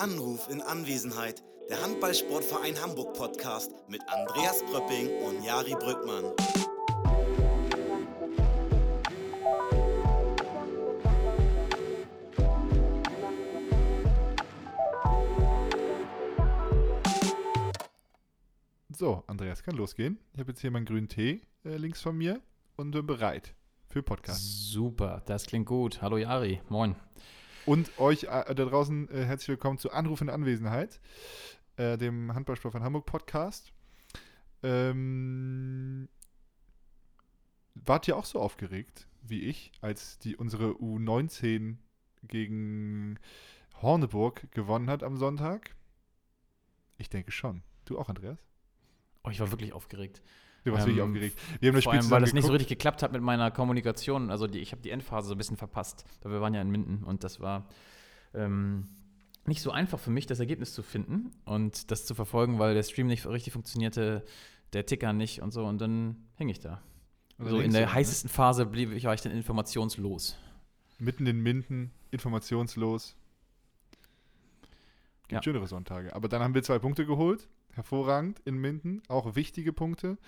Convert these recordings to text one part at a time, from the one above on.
Anruf in Anwesenheit. Der Handballsportverein Hamburg Podcast mit Andreas Pröpping und Jari Brückmann. So, Andreas, kann losgehen. Ich habe jetzt hier meinen grünen Tee äh, links von mir und bin bereit für Podcast. Super, das klingt gut. Hallo Jari, moin. Und euch äh, da draußen äh, herzlich willkommen zu Anruf in Anwesenheit, äh, dem Handballsport von Hamburg Podcast. Ähm, wart ihr auch so aufgeregt wie ich, als die unsere U19 gegen Horneburg gewonnen hat am Sonntag? Ich denke schon. Du auch, Andreas? Oh, ich war wirklich aufgeregt. Du warst Ähm, wirklich aufgeregt. Wir haben das Vor Spiel allem, weil das nicht so richtig geklappt hat mit meiner Kommunikation. Also die, ich habe die Endphase so ein bisschen verpasst. Weil wir waren ja in Minden und das war ähm, nicht so einfach für mich, das Ergebnis zu finden und das zu verfolgen, weil der Stream nicht richtig funktionierte, der Ticker nicht und so. Und dann hing ich da. Und dann so in der ne? heißesten Phase blieb ich, war ich dann informationslos. Mitten in Minden, informationslos. Gibt Ja. schönere Sonntage. Aber dann haben wir zwei Punkte geholt. Hervorragend in Minden. Auch wichtige Punkte.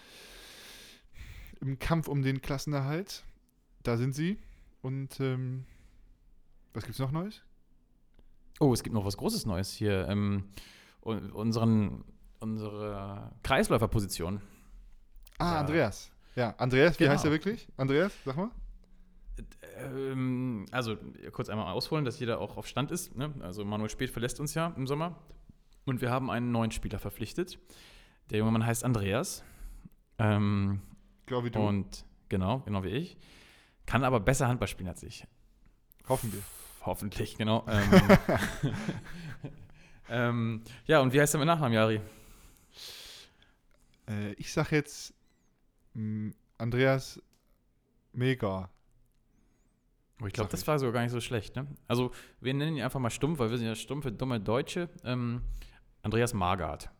Im Kampf um den Klassenerhalt. Da sind sie. Und ähm, was gibt's noch Neues? Oh, es gibt noch was Großes Neues hier. Ähm, un- unseren, unsere Kreisläuferposition. Ah, Ja. Andreas. Ja, Andreas, wie Genau. heißt er wirklich? Andreas, sag mal. Ähm, also kurz einmal ausholen, dass jeder auch auf Stand ist. Ne? Also Manuel Speth verlässt uns ja im Sommer und wir haben einen neuen Spieler verpflichtet. Der junge Mann heißt Andreas. Ähm, Glaube wie du. und genau, genau wie ich. Kann aber besser Handball spielen als ich. Hoffen wir. Hoffentlich, genau. Ähm, ähm, ja, und wie heißt er mit Nachnamen, Jari? Äh, ich sag jetzt mh, Andreas Mega. Oh, ich glaube, das war sogar gar nicht so schlecht. Ne? Also, wir nennen ihn einfach mal stumpf, weil wir sind ja stumpfe, dumme Deutsche. Ähm, Andreas Magart.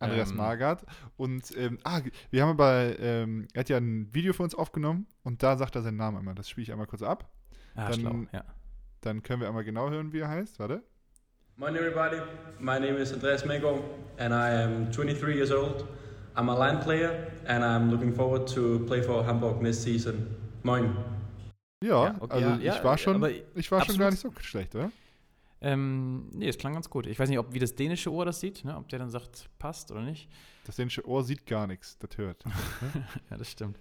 Andreas Ähm, Margard. Und ähm, ah, wir haben aber, ähm, er hat ja ein Video für uns aufgenommen und da sagt er seinen Namen einmal. Das spiele ich einmal kurz ab. Ah, Dann- schlau, ja. Dann können wir einmal genau hören, wie er heißt. Warte. Morning, everybody. My name is Andreas Mego, and I am 23 years old. I'm a line player, and I'm looking forward to play for Hamburg this season. Moin. Ja, Ja, okay, also ja, ich war schon, ich war schon gar nicht so schlecht, oder? Ähm, nee, es klang ganz gut. Ich weiß nicht, ob wie das dänische Ohr das sieht, ne? ob der dann sagt, passt oder nicht. Das dänische Ohr sieht gar nichts, das hört. Ja, das stimmt.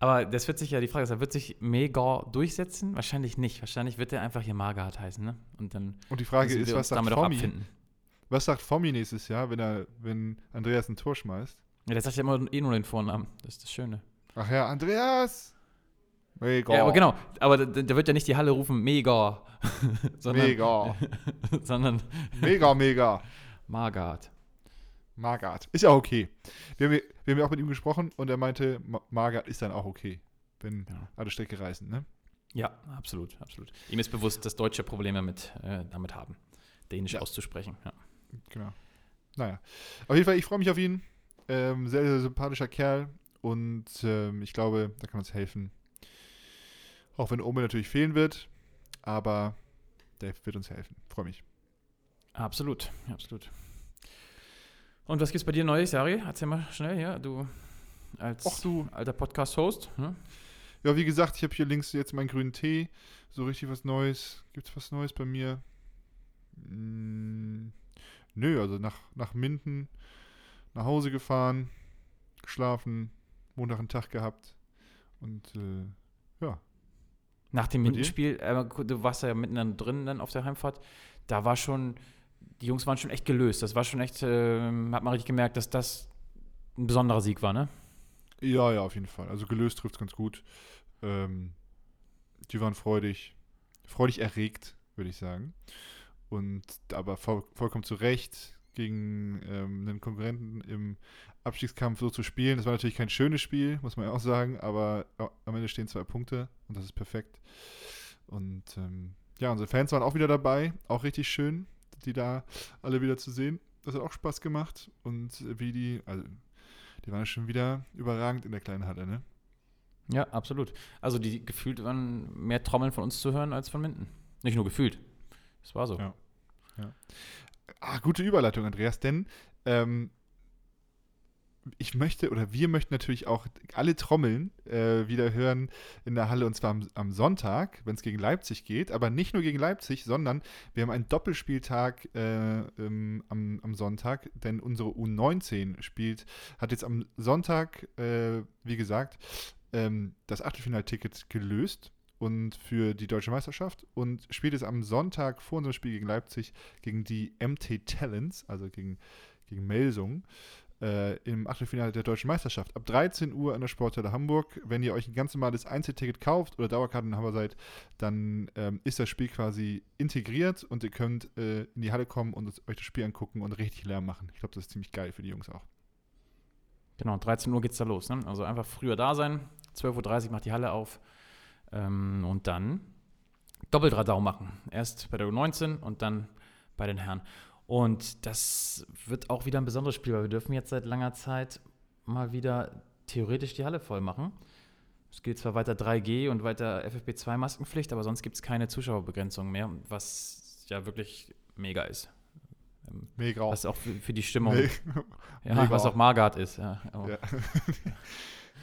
Aber das wird sich ja, die Frage ist, wird sich Mega durchsetzen? Wahrscheinlich nicht. Wahrscheinlich wird der einfach hier Magart heißen, ne? Und dann Und die Frage ist, was sagt abfinden. Was sagt Formi nächstes Jahr, wenn er, wenn Andreas ein Tor schmeißt? Ja, der sagt ja immer eh nur den Vornamen. Das ist das Schöne. Ach ja, Andreas! Mega. Ja, aber genau. Aber da, wird ja nicht die Halle rufen Mega, sondern, Mega. sondern Mega, mega. Magart. Margard. Ist ja okay. Wir haben, wir haben ja auch mit ihm gesprochen und er meinte, Ma- Margard ist dann auch okay, wenn Ja. alle Strecke reißen, ne? Ja, absolut, absolut. Ihm ist bewusst, dass Deutsche Probleme mit, äh, damit haben, Dänisch Ja. auszusprechen. Ja. Genau. Naja. Auf jeden Fall, ich freue mich auf ihn. Ähm, sehr, sehr sympathischer Kerl und ähm, ich glaube, da kann uns helfen. Auch wenn Ome natürlich fehlen wird, aber der wird uns helfen. Freue mich. Absolut, absolut. Und was gibt's bei dir Neues, Jari? Erzähl mal schnell, ja, du als Och du. alter Podcast-Host. Ne? Ja, wie gesagt, ich habe hier links jetzt meinen grünen Tee. So richtig was Neues. Gibt's was Neues bei mir? Mm, nö, also nach, nach Minden, nach Hause gefahren, geschlafen, Montag einen Tag gehabt. Und äh, ja, Nach dem? Mindenspiel, äh, du warst ja mitten dann drin dann auf der Heimfahrt, da war schon, die Jungs waren schon echt gelöst. Das war schon echt, äh, hat man richtig gemerkt, dass das ein besonderer Sieg war, ne? ja, ja, auf jeden Fall. Also gelöst trifft's ganz gut. Ähm, die waren freudig, freudig erregt, würde ich sagen. Und aber voll, vollkommen zu Recht gegen ähm, einen Konkurrenten im Abstiegskampf so zu spielen. Das war natürlich kein schönes Spiel, muss man ja auch sagen, aber ja, am Ende stehen zwei Punkte und das ist perfekt. Und ähm, ja, unsere Fans waren auch wieder dabei, auch richtig schön, die da alle wieder zu sehen. Das hat auch Spaß gemacht und wie die, also die waren schon wieder überragend in der kleinen Halle, ne? Ja, absolut. Also die gefühlt waren mehr Trommeln von uns zu hören als von Minden. Nicht nur gefühlt. Das war so. Ja. Ah, gute Überleitung, Andreas, denn ähm, ich möchte oder wir möchten natürlich auch alle Trommeln äh, wieder hören in der Halle und zwar am, am Sonntag, wenn es gegen Leipzig geht. Aber nicht nur gegen Leipzig, sondern wir haben einen Doppelspieltag äh, ähm, am, am, Sonntag, denn unsere U19 spielt, hat jetzt am Sonntag, äh, wie gesagt, ähm, das Achtelfinalticket gelöst und für die deutsche Meisterschaft und spielt es am Sonntag vor unserem Spiel gegen Leipzig gegen die MT Talents, also gegen, gegen Melsung äh, im Achtelfinale der deutschen Meisterschaft. Ab 13 Uhr an der Sporthalle Hamburg. Wenn ihr euch ein ganz normales Einzelticket kauft oder Dauerkartenhaber seid, dann ähm, ist das Spiel quasi integriert und ihr könnt äh, in die Halle kommen und euch das Spiel angucken und richtig Lärm machen. Ich glaube, das ist ziemlich geil für die Jungs auch. Genau, 13 Uhr geht es da los. Ne? Also einfach früher da sein. 12.30 Uhr macht die Halle auf. Ähm, und dann Doppelradau machen. Erst bei der U19 und dann bei den Herren. Und das wird auch wieder ein besonderes Spiel, weil wir dürfen jetzt seit langer Zeit mal wieder theoretisch die Halle voll machen. Es gilt zwar weiter 3G und weiter FFP2-Maskenpflicht, aber sonst gibt es keine Zuschauerbegrenzung mehr, was ja wirklich mega ist. Mega. Was auch für, für die Stimmung. Me ja, was auch Margard ist. Ja. ja.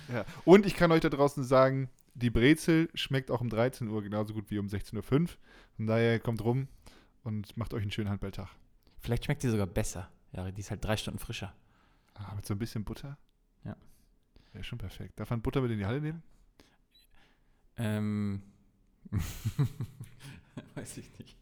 ja. Und ich kann euch da draußen sagen, die Brezel schmeckt auch um 13 Uhr genauso gut wie um 16.05 Uhr. Von daher kommt rum und macht euch einen schönen Handballtag. Vielleicht schmeckt die sogar besser. Ja, die ist halt drei Stunden frischer. Ah, mit so ein bisschen Butter? Ja. Ja, schon perfekt. Darf man Butter mit in die Halle nehmen? Ähm. Weiß ich nicht.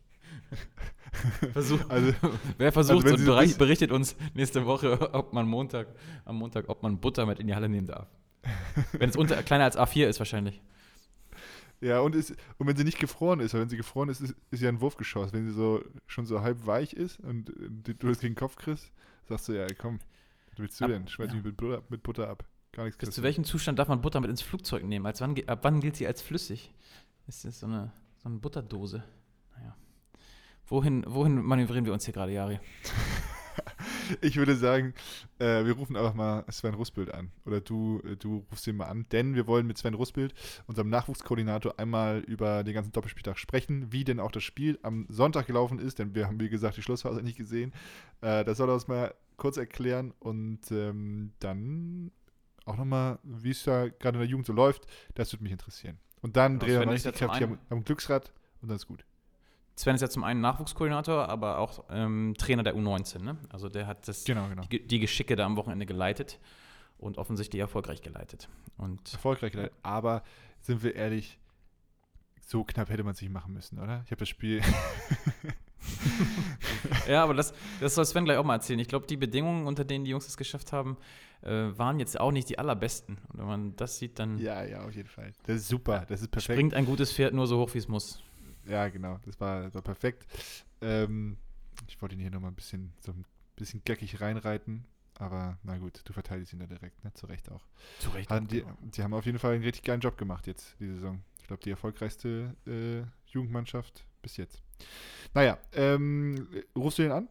Versuch, also, wer versucht also und berichtet, berichtet uns nächste Woche, ob man Montag, am Montag, ob man Butter mit in die Halle nehmen darf. Wenn es unter, kleiner als A4 ist, wahrscheinlich. Ja, und, ist, und wenn sie nicht gefroren ist, weil wenn sie gefroren ist, ist, ist ja ein Wurfgeschoss. Wenn sie so schon so halb weich ist und du das gegen den Kopf kriegst, sagst du, ja, komm, was willst du ab, denn? Schmeiß ja. mich mit Butter, mit Butter ab. Gar nichts Bis zu welchem Zustand darf man Butter mit ins Flugzeug nehmen? Als wann, ab wann gilt sie als flüssig? Ist das so eine, so eine Butterdose? Naja. Wohin, wohin manövrieren wir uns hier gerade, Jari? ich würde sagen, äh, wir rufen einfach mal Sven Russbild an. Oder du, äh, du rufst ihn mal an. Denn wir wollen mit Sven Russbild, unserem Nachwuchskoordinator, einmal über den ganzen Doppelspieltag sprechen, wie denn auch das Spiel am Sonntag gelaufen ist. Denn wir haben, wie gesagt, die Schlussphase nicht gesehen. Äh, das soll er uns mal kurz erklären. Und ähm, dann auch nochmal, wie es da gerade in der Jugend so läuft. Das würde mich interessieren. Und dann drehen wir mal am, am Glücksrad und dann ist gut. Sven ist ja zum einen Nachwuchskoordinator, aber auch ähm, Trainer der U19. Ne? Also der hat das, genau, genau. Die, die, Geschicke da am Wochenende geleitet und offensichtlich erfolgreich geleitet. Und erfolgreich geleitet, aber sind wir ehrlich, so knapp hätte man es nicht machen müssen, oder? Ich habe das Spiel. ja, aber das, das soll Sven gleich auch mal erzählen. Ich glaube, die Bedingungen, unter denen die Jungs es geschafft haben, äh, waren jetzt auch nicht die allerbesten. Und wenn man das sieht, dann. Ja, ja, auf jeden Fall. Das ist super, das ist perfekt. Springt ein gutes Pferd nur so hoch, wie es muss. Ja, genau. Das war, war perfekt. Ähm, ich wollte ihn hier nochmal ein bisschen, so ein bisschen geckig reinreiten. Aber na gut, du verteidigst ihn da direkt, ne? Zu Recht auch. Zu Recht. Haben die, die haben auf jeden Fall einen richtig geilen Job gemacht jetzt, die Saison. Ich glaube, die erfolgreichste äh, Jugendmannschaft bis jetzt. Naja, ähm, rufst du den an?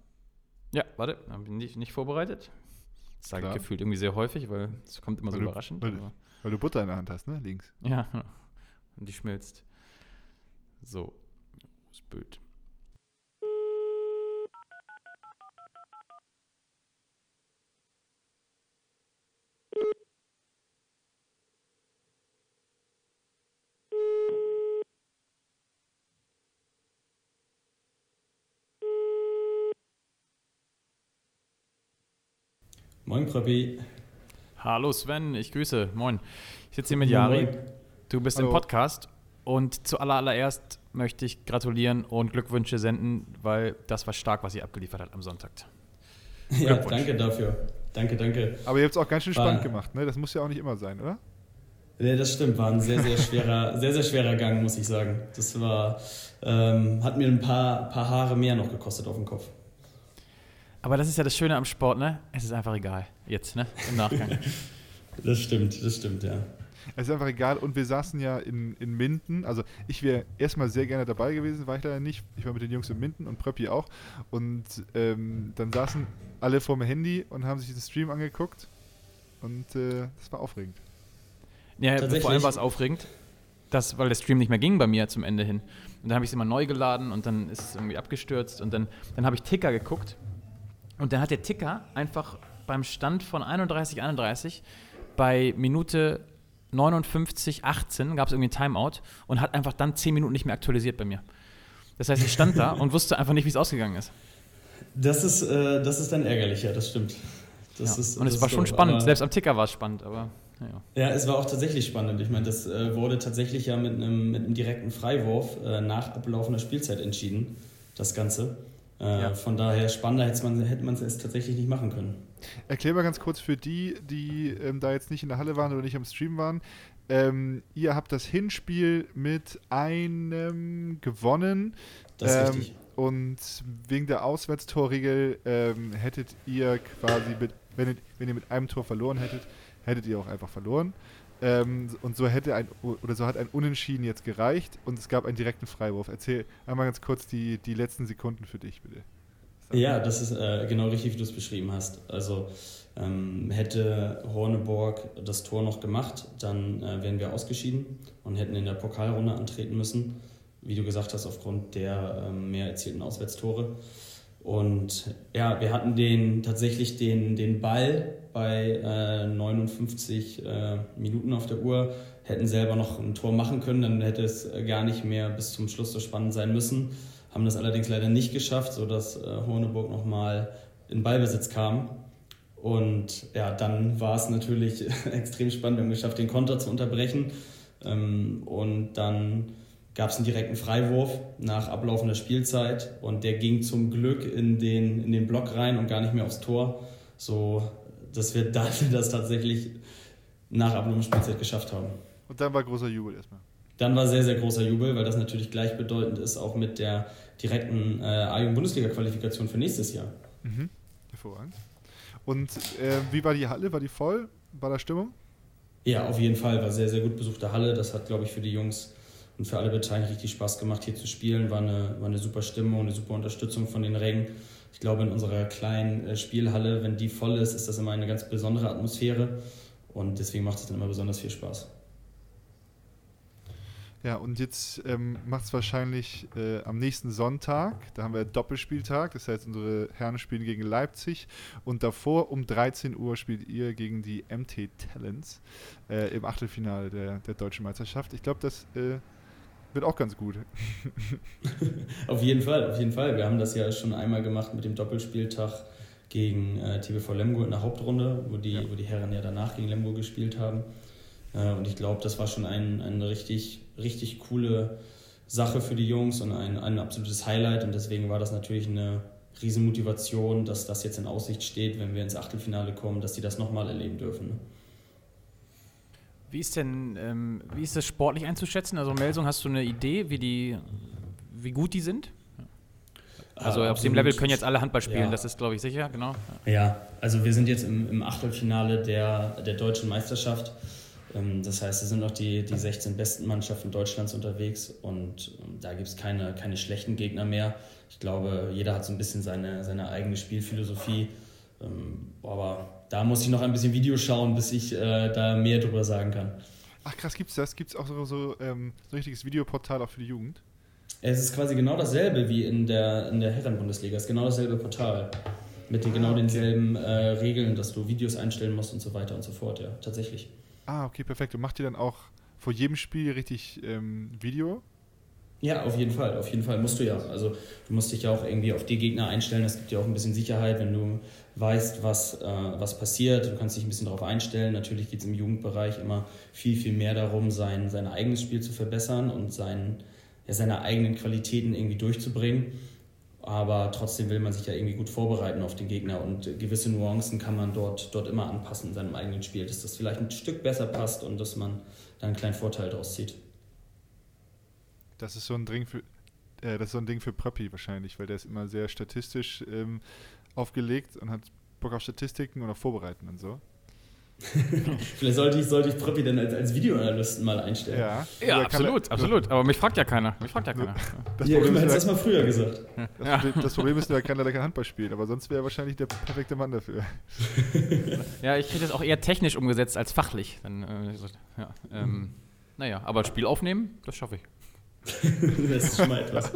Ja, warte, habe ich nicht, nicht vorbereitet. Das sage ich gefühlt irgendwie sehr häufig, weil es kommt immer weil so du, überraschend. Weil, weil, du Butter in der Hand hast, ne? Links. Ja, und die schmilzt. So, das Bild. Moin, Kröppi. Hallo Sven, ich grüße. Moin. Ich sitze hier mit Jari. Du bist Hallo. im Podcast und zuallererst möchte ich gratulieren und Glückwünsche senden, weil das war stark, was ihr abgeliefert habt am Sonntag. Ja, danke dafür. Danke, danke. Aber ihr habt es auch ganz schön spannend war, gemacht, ne? Das muss ja auch nicht immer sein, oder? Ja, das stimmt. War ein sehr, sehr schwerer, sehr, sehr schwerer Gang, muss ich sagen. Das war, ähm, hat mir ein paar, paar Haare mehr noch gekostet auf dem Kopf. Aber das ist ja das Schöne am Sport, ne? Es ist einfach egal. Jetzt, ne? Im Nachgang. das stimmt, das stimmt, ja. Es ist einfach egal. Und wir saßen ja in, in Minden. Also ich wäre erstmal sehr gerne dabei gewesen, war ich leider nicht. Ich war mit den Jungs in Minden und Pröppi auch. Und ähm, dann saßen alle vor dem Handy und haben sich den Stream angeguckt. Und äh, das war aufregend. Ja, vor allem war es aufregend. das, weil der Stream nicht mehr ging bei mir zum Ende hin. Und dann habe ich es immer neu geladen und dann ist es irgendwie abgestürzt und dann, dann habe ich Ticker geguckt und dann hat der Ticker einfach beim Stand von 31, 31 bei Minute 59, 18 gab es irgendwie ein Timeout und hat einfach dann 10 Minuten nicht mehr aktualisiert bei mir. Das heißt, ich stand da und wusste einfach nicht, wie es ausgegangen ist. Das ist, äh, das ist dann ärgerlicher, das stimmt. Das ja. ist, und es war schon doof, spannend. Selbst am Ticker war es spannend, aber ja. Ja, es war auch tatsächlich spannend. Ich meine, das äh, wurde tatsächlich ja mit einem, mit einem direkten Freiwurf äh, nach ablaufender Spielzeit entschieden, das Ganze. Äh, ja. Von daher spannender hätte man es hätte tatsächlich nicht machen können. Erklär mal ganz kurz für die, die ähm, da jetzt nicht in der Halle waren oder nicht am Stream waren. Ähm, ihr habt das Hinspiel mit einem gewonnen. Das ist ähm, richtig. Und wegen der Auswärtstorregel ähm, hättet ihr quasi, mit, wenn, wenn ihr mit einem Tor verloren hättet, hättet ihr auch einfach verloren. Ähm, und so hätte ein oder so hat ein Unentschieden jetzt gereicht und es gab einen direkten Freiwurf. Erzähl einmal ganz kurz die, die letzten Sekunden für dich, bitte. Ja, das ist äh, genau richtig, wie du es beschrieben hast. Also ähm, hätte Horneborg das Tor noch gemacht, dann äh, wären wir ausgeschieden und hätten in der Pokalrunde antreten müssen. Wie du gesagt hast, aufgrund der äh, mehr erzielten Auswärtstore. Und ja, wir hatten den, tatsächlich den, den Ball bei äh, 59 äh, Minuten auf der Uhr, hätten selber noch ein Tor machen können, dann hätte es gar nicht mehr bis zum Schluss so spannend sein müssen. Haben das allerdings leider nicht geschafft, sodass äh, Horneburg nochmal in Ballbesitz kam. Und ja, dann war es natürlich extrem spannend. Wir haben geschafft, den Konter zu unterbrechen. Ähm, und dann gab es einen direkten Freiwurf nach ablaufender Spielzeit und der ging zum Glück in den, in den Block rein und gar nicht mehr aufs Tor, so dass wir dann das tatsächlich nach ablaufender Spielzeit geschafft haben. Und dann war großer Jubel erstmal. Dann war sehr, sehr großer Jubel, weil das natürlich gleichbedeutend ist, auch mit der direkten äh, A-Jugend-Bundesliga-Qualifikation für nächstes Jahr. Mhm. Hervorragend. Und äh, wie war die Halle? War die voll? War da Stimmung? Ja, auf jeden Fall. War sehr, sehr gut besuchte Halle. Das hat, glaube ich, für die Jungs und für alle Beteiligten richtig Spaß gemacht, hier zu spielen. War eine, war eine super Stimmung, eine super Unterstützung von den Rängen. Ich glaube, in unserer kleinen äh, Spielhalle, wenn die voll ist, ist das immer eine ganz besondere Atmosphäre. Und deswegen macht es dann immer besonders viel Spaß. Ja, und jetzt ähm, macht es wahrscheinlich äh, am nächsten Sonntag, da haben wir Doppelspieltag, das heißt, unsere Herren spielen gegen Leipzig und davor um 13 Uhr spielt ihr gegen die MT Talents äh, im Achtelfinale der, der deutschen Meisterschaft. Ich glaube, das äh, wird auch ganz gut. auf jeden Fall, auf jeden Fall. Wir haben das ja schon einmal gemacht mit dem Doppelspieltag gegen äh, TBV Lemgo in der Hauptrunde, wo die, ja. wo die Herren ja danach gegen Lemgo gespielt haben. Äh, und ich glaube, das war schon ein, eine richtig, richtig coole Sache für die Jungs und ein, ein absolutes Highlight. Und deswegen war das natürlich eine Riesenmotivation, dass das jetzt in Aussicht steht, wenn wir ins Achtelfinale kommen, dass die das nochmal erleben dürfen. Ne? Wie ist denn, ähm, wie ist das sportlich einzuschätzen? Also Melsung, hast du eine Idee, wie die, wie gut die sind? Also ah, auf dem Level können jetzt alle Handball spielen, ja. das ist, glaube ich, sicher, genau. Ja, also wir sind jetzt im, im Achtelfinale der, der deutschen Meisterschaft. Ähm, das heißt, es sind noch die, die 16 besten Mannschaften Deutschlands unterwegs und ähm, da gibt es keine, keine schlechten Gegner mehr. Ich glaube, jeder hat so ein bisschen seine, seine eigene Spielphilosophie. Ähm, aber da muss ich noch ein bisschen Video schauen, bis ich äh, da mehr drüber sagen kann. Ach krass, gibt's das? Gibt es auch so, so, ähm, so ein richtiges Videoportal auch für die Jugend? Es ist quasi genau dasselbe wie in der, in der Herren-Bundesliga. Es ist genau dasselbe Portal. Mit den, genau ah, denselben äh, Regeln, dass du Videos einstellen musst und so weiter und so fort, ja, tatsächlich. Ah, okay, perfekt. Und macht ihr dann auch vor jedem Spiel richtig ähm, Video? Ja, auf jeden Fall, auf jeden Fall musst du ja. Also du musst dich ja auch irgendwie auf die Gegner einstellen. Das gibt dir auch ein bisschen Sicherheit, wenn du weißt, was, äh, was passiert. Du kannst dich ein bisschen darauf einstellen. Natürlich geht es im Jugendbereich immer viel, viel mehr darum, sein, sein eigenes Spiel zu verbessern und sein, ja, seine eigenen Qualitäten irgendwie durchzubringen. Aber trotzdem will man sich ja irgendwie gut vorbereiten auf den Gegner und gewisse Nuancen kann man dort, dort immer anpassen in seinem eigenen Spiel, dass das vielleicht ein Stück besser passt und dass man da einen kleinen Vorteil daraus zieht. Das ist so ein Ding für, äh, das ist so ein Ding für Pröppi wahrscheinlich, weil der ist immer sehr statistisch ähm, aufgelegt und hat Bock auf Statistiken und auf Vorbereiten und so. Vielleicht sollte ich, sollte ich Pröppi dann als, als Videoanalysten mal einstellen. Ja, ja absolut, er, absolut. Aber mich fragt ja keiner. Mich fragt ja keiner. Das ja, Problem ist, das mal früher gesagt. Das, ja. Problem, das Problem ist nur, er kann leider kein Handball spielen, aber sonst wäre er wahrscheinlich der perfekte Mann dafür. ja, ich kriege das auch eher technisch umgesetzt als fachlich. Dann, äh, ja, ähm, Naja, aber Spiel aufnehmen, das schaffe ich. das ist schon mal etwas.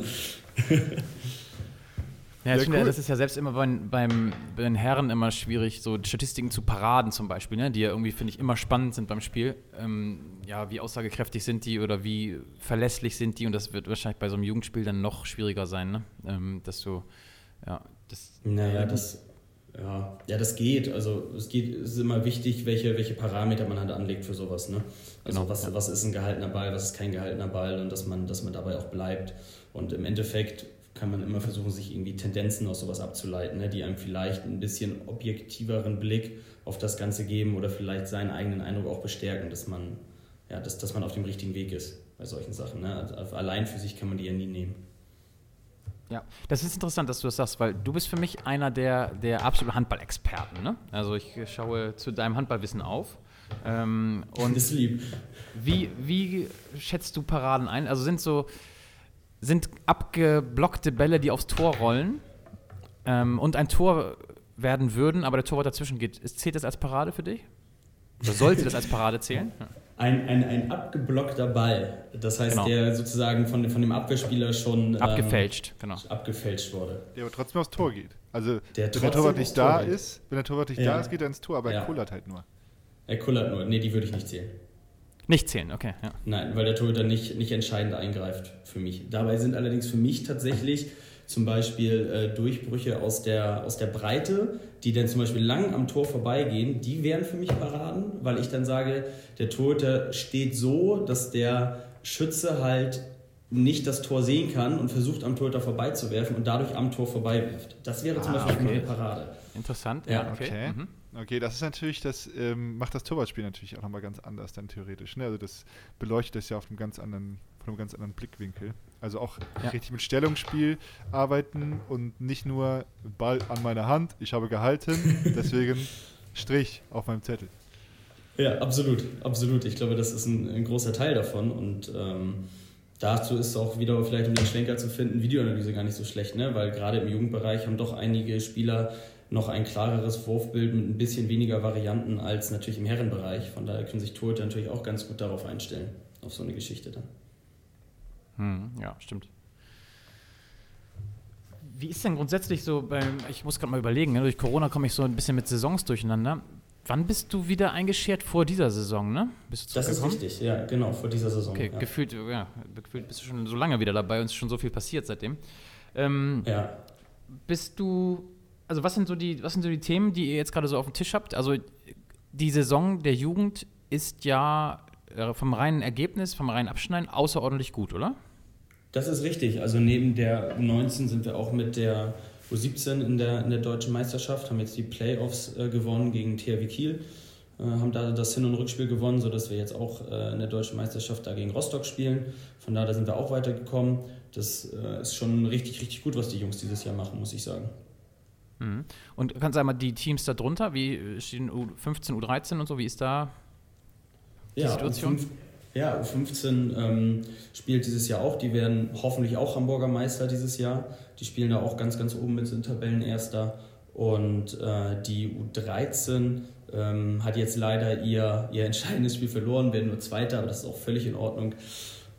Ja, Ja, ich finde, cool. das ist ja selbst immer beim, beim, bei den Herren immer schwierig, so Statistiken zu paraden zum Beispiel, ne? die ja irgendwie, finde ich, immer spannend sind beim Spiel. Ähm, ja, wie aussagekräftig sind die oder wie verlässlich sind die und das wird wahrscheinlich bei so einem Jugendspiel dann noch schwieriger sein, ne? Ähm, dass du, ja, das. Naja, das, ja, ja, das geht. Also es geht, es ist immer wichtig, welche, welche Parameter man halt anlegt für sowas. Ne? Also Genau, was, ja. was ist ein gehaltener Ball, was ist kein gehaltener Ball und dass man, dass man dabei auch bleibt. Und im Endeffekt kann man immer versuchen, sich irgendwie Tendenzen aus sowas abzuleiten, ne? die einem vielleicht ein bisschen objektiveren Blick auf das Ganze geben oder vielleicht seinen eigenen Eindruck auch bestärken, dass man, ja, dass, dass man auf dem richtigen Weg ist bei solchen Sachen. Ne? Also allein für sich kann man die ja nie nehmen. Ja, das ist interessant, dass du das sagst, weil du bist für mich einer der, der absoluten Handballexperten. Ne? Also ich schaue zu deinem Handballwissen auf. Ähm, und ist lieb. Wie, wie schätzt du Paraden ein? Also sind so sind abgeblockte Bälle, die aufs Tor rollen ähm, und ein Tor werden würden, aber der Torwart dazwischen geht. Zählt das als Parade für dich? Oder sollte das als Parade zählen? Ja. Ein, ein, ein abgeblockter Ball, das heißt, Genau. der sozusagen von, dem- von dem Abwehrspieler schon ähm, Abgefälscht, genau. abgefälscht wurde. Der aber trotzdem aufs Tor geht. Also, wenn der Torwart nicht Tor da geht. ist, wenn der Torwart nicht Ja. da ist, geht er ins Tor, aber er Ja. kullert halt nur. Er kullert nur. Nee, die würde ich nicht zählen. Nicht zählen, okay. Ja. Nein, weil der Torhüter nicht, nicht entscheidend eingreift für mich. Dabei sind allerdings für mich tatsächlich zum Beispiel äh, Durchbrüche aus der, aus der Breite, die dann zum Beispiel lang am Tor vorbeigehen, die wären für mich Paraden, weil ich dann sage, der Torhüter steht so, dass der Schütze halt nicht das Tor sehen kann und versucht am Torhüter vorbeizuwerfen und dadurch am Tor vorbeiwirft. Das wäre zum Ah, Beispiel okay. eine Parade. Interessant, Ja, ja, okay. Okay. Mhm. Okay, das ist natürlich, das ähm, macht das Torwartspiel natürlich auch nochmal ganz anders dann theoretisch. Ne? Also das beleuchtet das ja auf einem ganz anderen, von einem ganz anderen Blickwinkel. Also auch Ja. richtig mit Stellungsspiel arbeiten und nicht nur Ball an meiner Hand, ich habe gehalten, deswegen Strich auf meinem Zettel. Ja, absolut, absolut. Ich glaube, das ist ein, ein großer Teil davon und ähm, dazu ist auch wieder vielleicht, um den Schlenker zu finden, Videoanalyse gar nicht so schlecht, ne? weil gerade im Jugendbereich haben doch einige Spieler noch ein klareres Wurfbild mit ein bisschen weniger Varianten als natürlich im Herrenbereich. Von daher können sich Torhüter natürlich auch ganz gut darauf einstellen, auf so eine Geschichte dann. Hm, ja, stimmt. Wie ist denn grundsätzlich so beim, ich muss gerade mal überlegen, ne? durch Corona komme ich so ein bisschen mit Saisons durcheinander. Wann bist du wieder eingeschert vor dieser Saison, ne? Bist du Das ist richtig, ja, genau, vor dieser Saison. Okay, ja. gefühlt, ja, gefühlt bist du schon so lange wieder dabei und es ist schon so viel passiert seitdem. Ähm, ja. Bist du, also was sind so die, was sind so die Themen, die ihr jetzt gerade so auf dem Tisch habt? Also die Saison der Jugend ist ja äh, vom reinen Ergebnis, vom reinen Abschneiden außerordentlich gut, oder? Das ist richtig. Also neben der U19 sind wir auch mit der U17 in der, in der deutschen Meisterschaft, haben jetzt die Playoffs äh, gewonnen gegen THW Kiel, äh, haben da das Hin- und Rückspiel gewonnen, sodass wir jetzt auch äh, in der deutschen Meisterschaft da gegen Rostock spielen. Von daher sind wir auch weitergekommen. Das äh, ist schon richtig, richtig gut, was die Jungs dieses Jahr machen, muss ich sagen. Mhm. Und kannst du einmal die Teams da drunter, wie stehen U15, U13 und so, wie ist da die Ja, Situation? U5, ja, U15 ähm, spielt dieses Jahr auch. Die werden hoffentlich auch Hamburger Meister dieses Jahr. Die spielen da auch ganz, ganz oben mit, sind Tabellenerster. Und äh, die U13 ähm, hat jetzt leider ihr, ihr entscheidendes Spiel verloren, werden nur Zweiter, aber das ist auch völlig in Ordnung.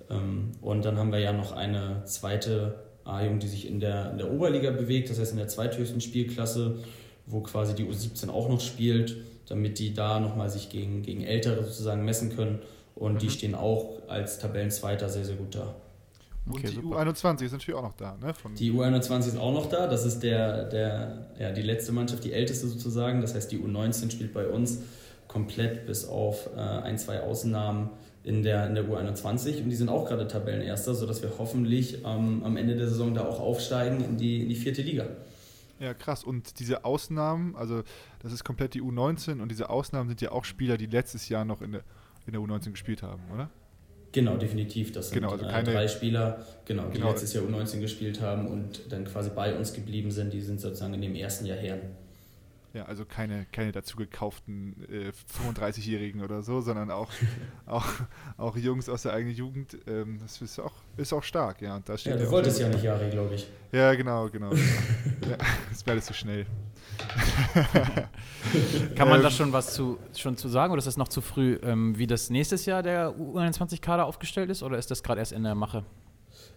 Ähm, und dann haben wir ja noch eine zweite A-Jugend, die sich in der, in der Oberliga bewegt, das heißt in der zweithöchsten Spielklasse, wo quasi die U17 auch noch spielt, damit die da nochmal sich gegen, gegen Ältere sozusagen messen können. Und die stehen auch als Tabellenzweiter sehr, sehr gut da. Und Okay, die super. U21 ist natürlich auch noch da, ne? Von Die U21 ist auch noch da. Das ist der, der, ja, die letzte Mannschaft, die älteste sozusagen. Das heißt, die U19 spielt bei uns komplett bis auf äh, ein, zwei Ausnahmen in der, in der U21. Und die sind auch gerade Tabellenerster, sodass wir hoffentlich ähm, am Ende der Saison da auch aufsteigen in die, in die vierte Liga. Ja, krass. Und diese Ausnahmen, also das ist komplett die U19 und diese Ausnahmen sind ja auch Spieler, die letztes Jahr noch in der, in der U19 gespielt haben, oder? Genau, definitiv. Das sind Genau, also äh, keine- drei Spieler, genau, die Genau. letztes Jahr U19 gespielt haben und dann quasi bei uns geblieben sind. Die sind sozusagen in dem ersten Jahr Herren. Ja, also keine, keine dazu gekauften äh, 35-Jährigen oder so, sondern auch, auch, auch Jungs aus der eigenen Jugend. Ähm, das ist auch, ist auch stark, ja. Und da steht Ja, du auch- wolltest ja nicht, Jari, glaube ich. Ja, genau, genau. genau. ja, das wäre alles zu schnell. Kann man da Ähm, schon was zu, schon zu sagen oder ist das noch zu früh, ähm, wie das nächstes Jahr der U21-Kader aufgestellt ist oder ist das gerade erst in der Mache?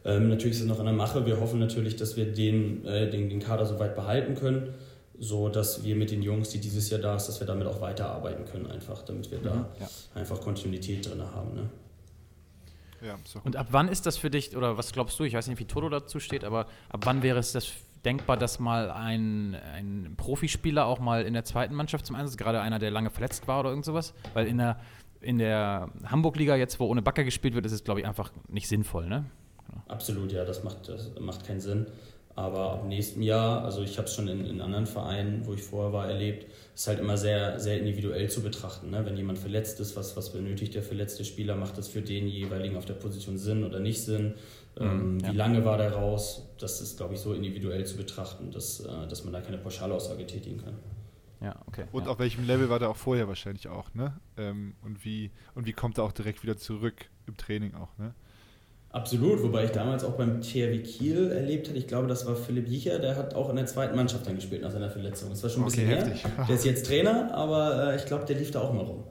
Ähm, natürlich ist es noch in der Mache. Wir hoffen natürlich, dass wir den, äh, den, den Kader so weit behalten können, so dass wir mit den Jungs, die dieses Jahr da ist, dass wir damit auch weiterarbeiten können, einfach, damit wir da Mhm, ja. einfach Kontinuität drin haben. Ne? Ja, doch Und ab wann ist das für dich, oder was glaubst du, ich weiß nicht, wie Toto dazu steht, aber ab wann wäre es das denkbar, dass mal ein, ein Profispieler auch mal in der zweiten Mannschaft zum Einsatz, gerade einer, der lange verletzt war oder irgend sowas? Weil in der, in der Hamburg-Liga jetzt, wo ohne Backer gespielt wird, ist es, glaube ich, einfach nicht sinnvoll, ne? Absolut, ja, das macht, das macht keinen Sinn. Aber ab nächstem Jahr, also ich habe es schon in, in anderen Vereinen, wo ich vorher war, erlebt, ist halt immer sehr, sehr individuell zu betrachten. Ne? Wenn jemand verletzt ist, was, was benötigt der verletzte Spieler, macht das für den jeweiligen auf der Position Sinn oder nicht Sinn? Ähm, ja. Wie lange war der raus? Das ist, glaube ich, so individuell zu betrachten, dass, äh, dass man da keine Pauschalaussage tätigen kann. Ja, okay. Und ja. auf welchem Level war der auch vorher wahrscheinlich auch, ne? Ähm, und, wie, und wie kommt er auch direkt wieder zurück im Training auch, ne? Absolut, wobei ich damals auch beim THW Kiel erlebt hatte, ich glaube, das war Philipp Jicher, der hat auch in der zweiten Mannschaft dann gespielt nach seiner Verletzung. Das war schon ein Okay, bisschen her. heftig. Der ist jetzt Trainer, aber äh, ich glaube, der lief da auch mal rum.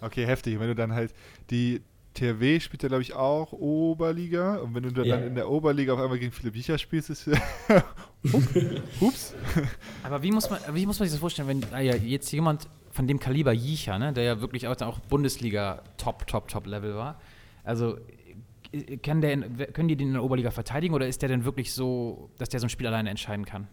Okay, heftig. Wenn du dann halt die THW spielt ja, glaube ich, auch Oberliga. Und wenn du dann Ja. in der Oberliga auf einmal gegen Philipp Jicher spielst, ist Ups. Aber wie muss man, wie muss man sich das vorstellen, wenn ah ja, jetzt jemand von dem Kaliber Jicha, ne, der ja wirklich auch, auch Bundesliga Top, Top, Top Level war, also kann der in, können die den in der Oberliga verteidigen oder ist der denn wirklich so, dass der so ein Spiel alleine entscheiden kann?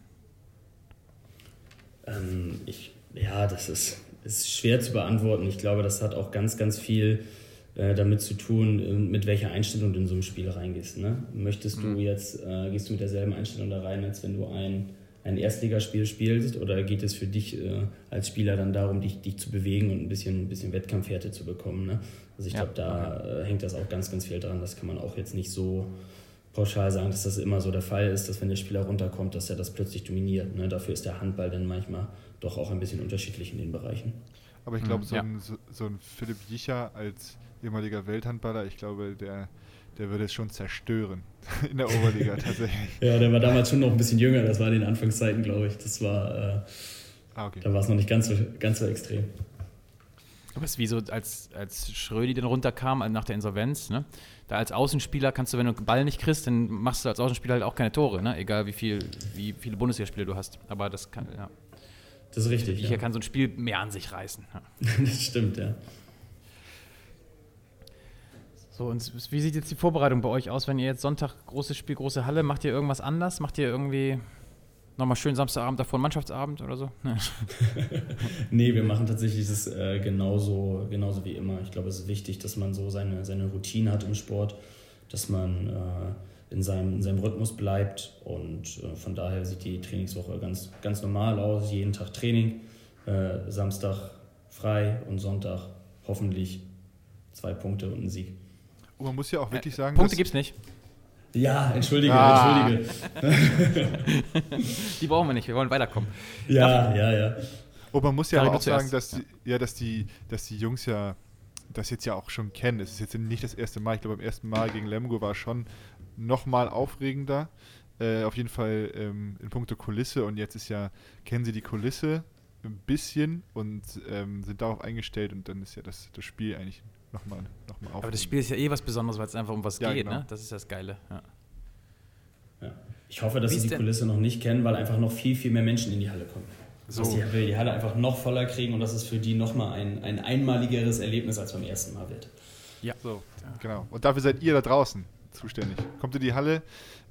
Ähm, ich, ja, das ist, ist schwer zu beantworten. Ich glaube, das hat auch ganz, ganz viel äh, damit zu tun, äh, mit welcher Einstellung du in so ein Spiel reingehst. Ne? Möchtest du jetzt, äh, gehst du mit derselben Einstellung da rein, als wenn du ein, ein Erstligaspiel spielst? Oder geht es für dich äh, als Spieler dann darum, dich, dich zu bewegen und ein bisschen, ein bisschen Wettkampfhärte zu bekommen? Ne? Also ich Ja, glaube, da äh, hängt das auch ganz, ganz viel dran. Das kann man auch jetzt nicht so pauschal sagen, dass das immer so der Fall ist, dass wenn der Spieler runterkommt, dass er das plötzlich dominiert. Ne? Dafür ist der Handball dann manchmal doch auch ein bisschen unterschiedlich in den Bereichen. Aber ich glaube, Mhm, so, ja. ein, so, so ein Philipp Jicher als ehemaliger Welthandballer, ich glaube, der, der würde es schon zerstören in der Oberliga tatsächlich. Ja, der war damals schon noch ein bisschen jünger, das war in den Anfangszeiten, glaube ich. Das war, äh, Ah, okay. da war es noch nicht ganz so, ganz so extrem. Aber es ist wie so, als, als Schrödi dann runterkam also nach der Insolvenz, ne? Da als Außenspieler kannst du, wenn du den Ball nicht kriegst, dann machst du als Außenspieler halt auch keine Tore, ne? Egal wie viel, wie viele Bundesligaspiele du hast. Aber das kann, ja. Das ist richtig. Jicha Ja. kann so ein Spiel mehr an sich reißen. Ja. Das stimmt, ja. So, und wie sieht jetzt die Vorbereitung bei euch aus, wenn ihr jetzt Sonntag großes Spiel, große Halle, macht ihr irgendwas anders? Macht ihr irgendwie nochmal schön Samstagabend davor Mannschaftsabend oder so? Ne. Nee, wir machen tatsächlich das äh, genauso, genauso wie immer. Ich glaube, es ist wichtig, dass man so seine, seine Routine hat im Sport, dass man äh, in, seinem, in seinem Rhythmus bleibt und äh, von daher sieht die Trainingswoche ganz, ganz normal aus. Jeden Tag Training, äh, Samstag frei und Sonntag hoffentlich zwei Punkte und ein Sieg. Und man muss ja auch wirklich sagen, Punkte dass- gibt's nicht. Ja, entschuldige, Ah. entschuldige. Die brauchen wir nicht, wir wollen weiterkommen. Ja, ja, ja. Und man muss ja auch sagen, dass die, ja, dass die, dass die Jungs ja das jetzt ja auch schon kennen. Es ist jetzt nicht das erste Mal. Ich glaube, beim ersten Mal gegen Lemgo war es schon nochmal aufregender. Äh, auf jeden Fall ähm, in puncto Kulisse. Und jetzt ist ja, kennen sie die Kulisse ein bisschen und ähm, sind darauf eingestellt. Und dann ist ja das, das Spiel eigentlich nochmal noch mal Aber das Spiel ist ja eh was Besonderes, weil es einfach um was Ja, geht, genau. ne? Das ist das Geile. Ja. ja. Ich hoffe, dass sie die denn- Kulisse noch nicht kennen, weil einfach noch viel, viel mehr Menschen in die Halle kommen. So. Dass die, will die Halle einfach noch voller kriegen und dass es für die nochmal ein, ein einmaligeres Erlebnis als beim ersten Mal wird. Ja. So, genau. Und dafür seid ihr da draußen zuständig. Kommt in die Halle,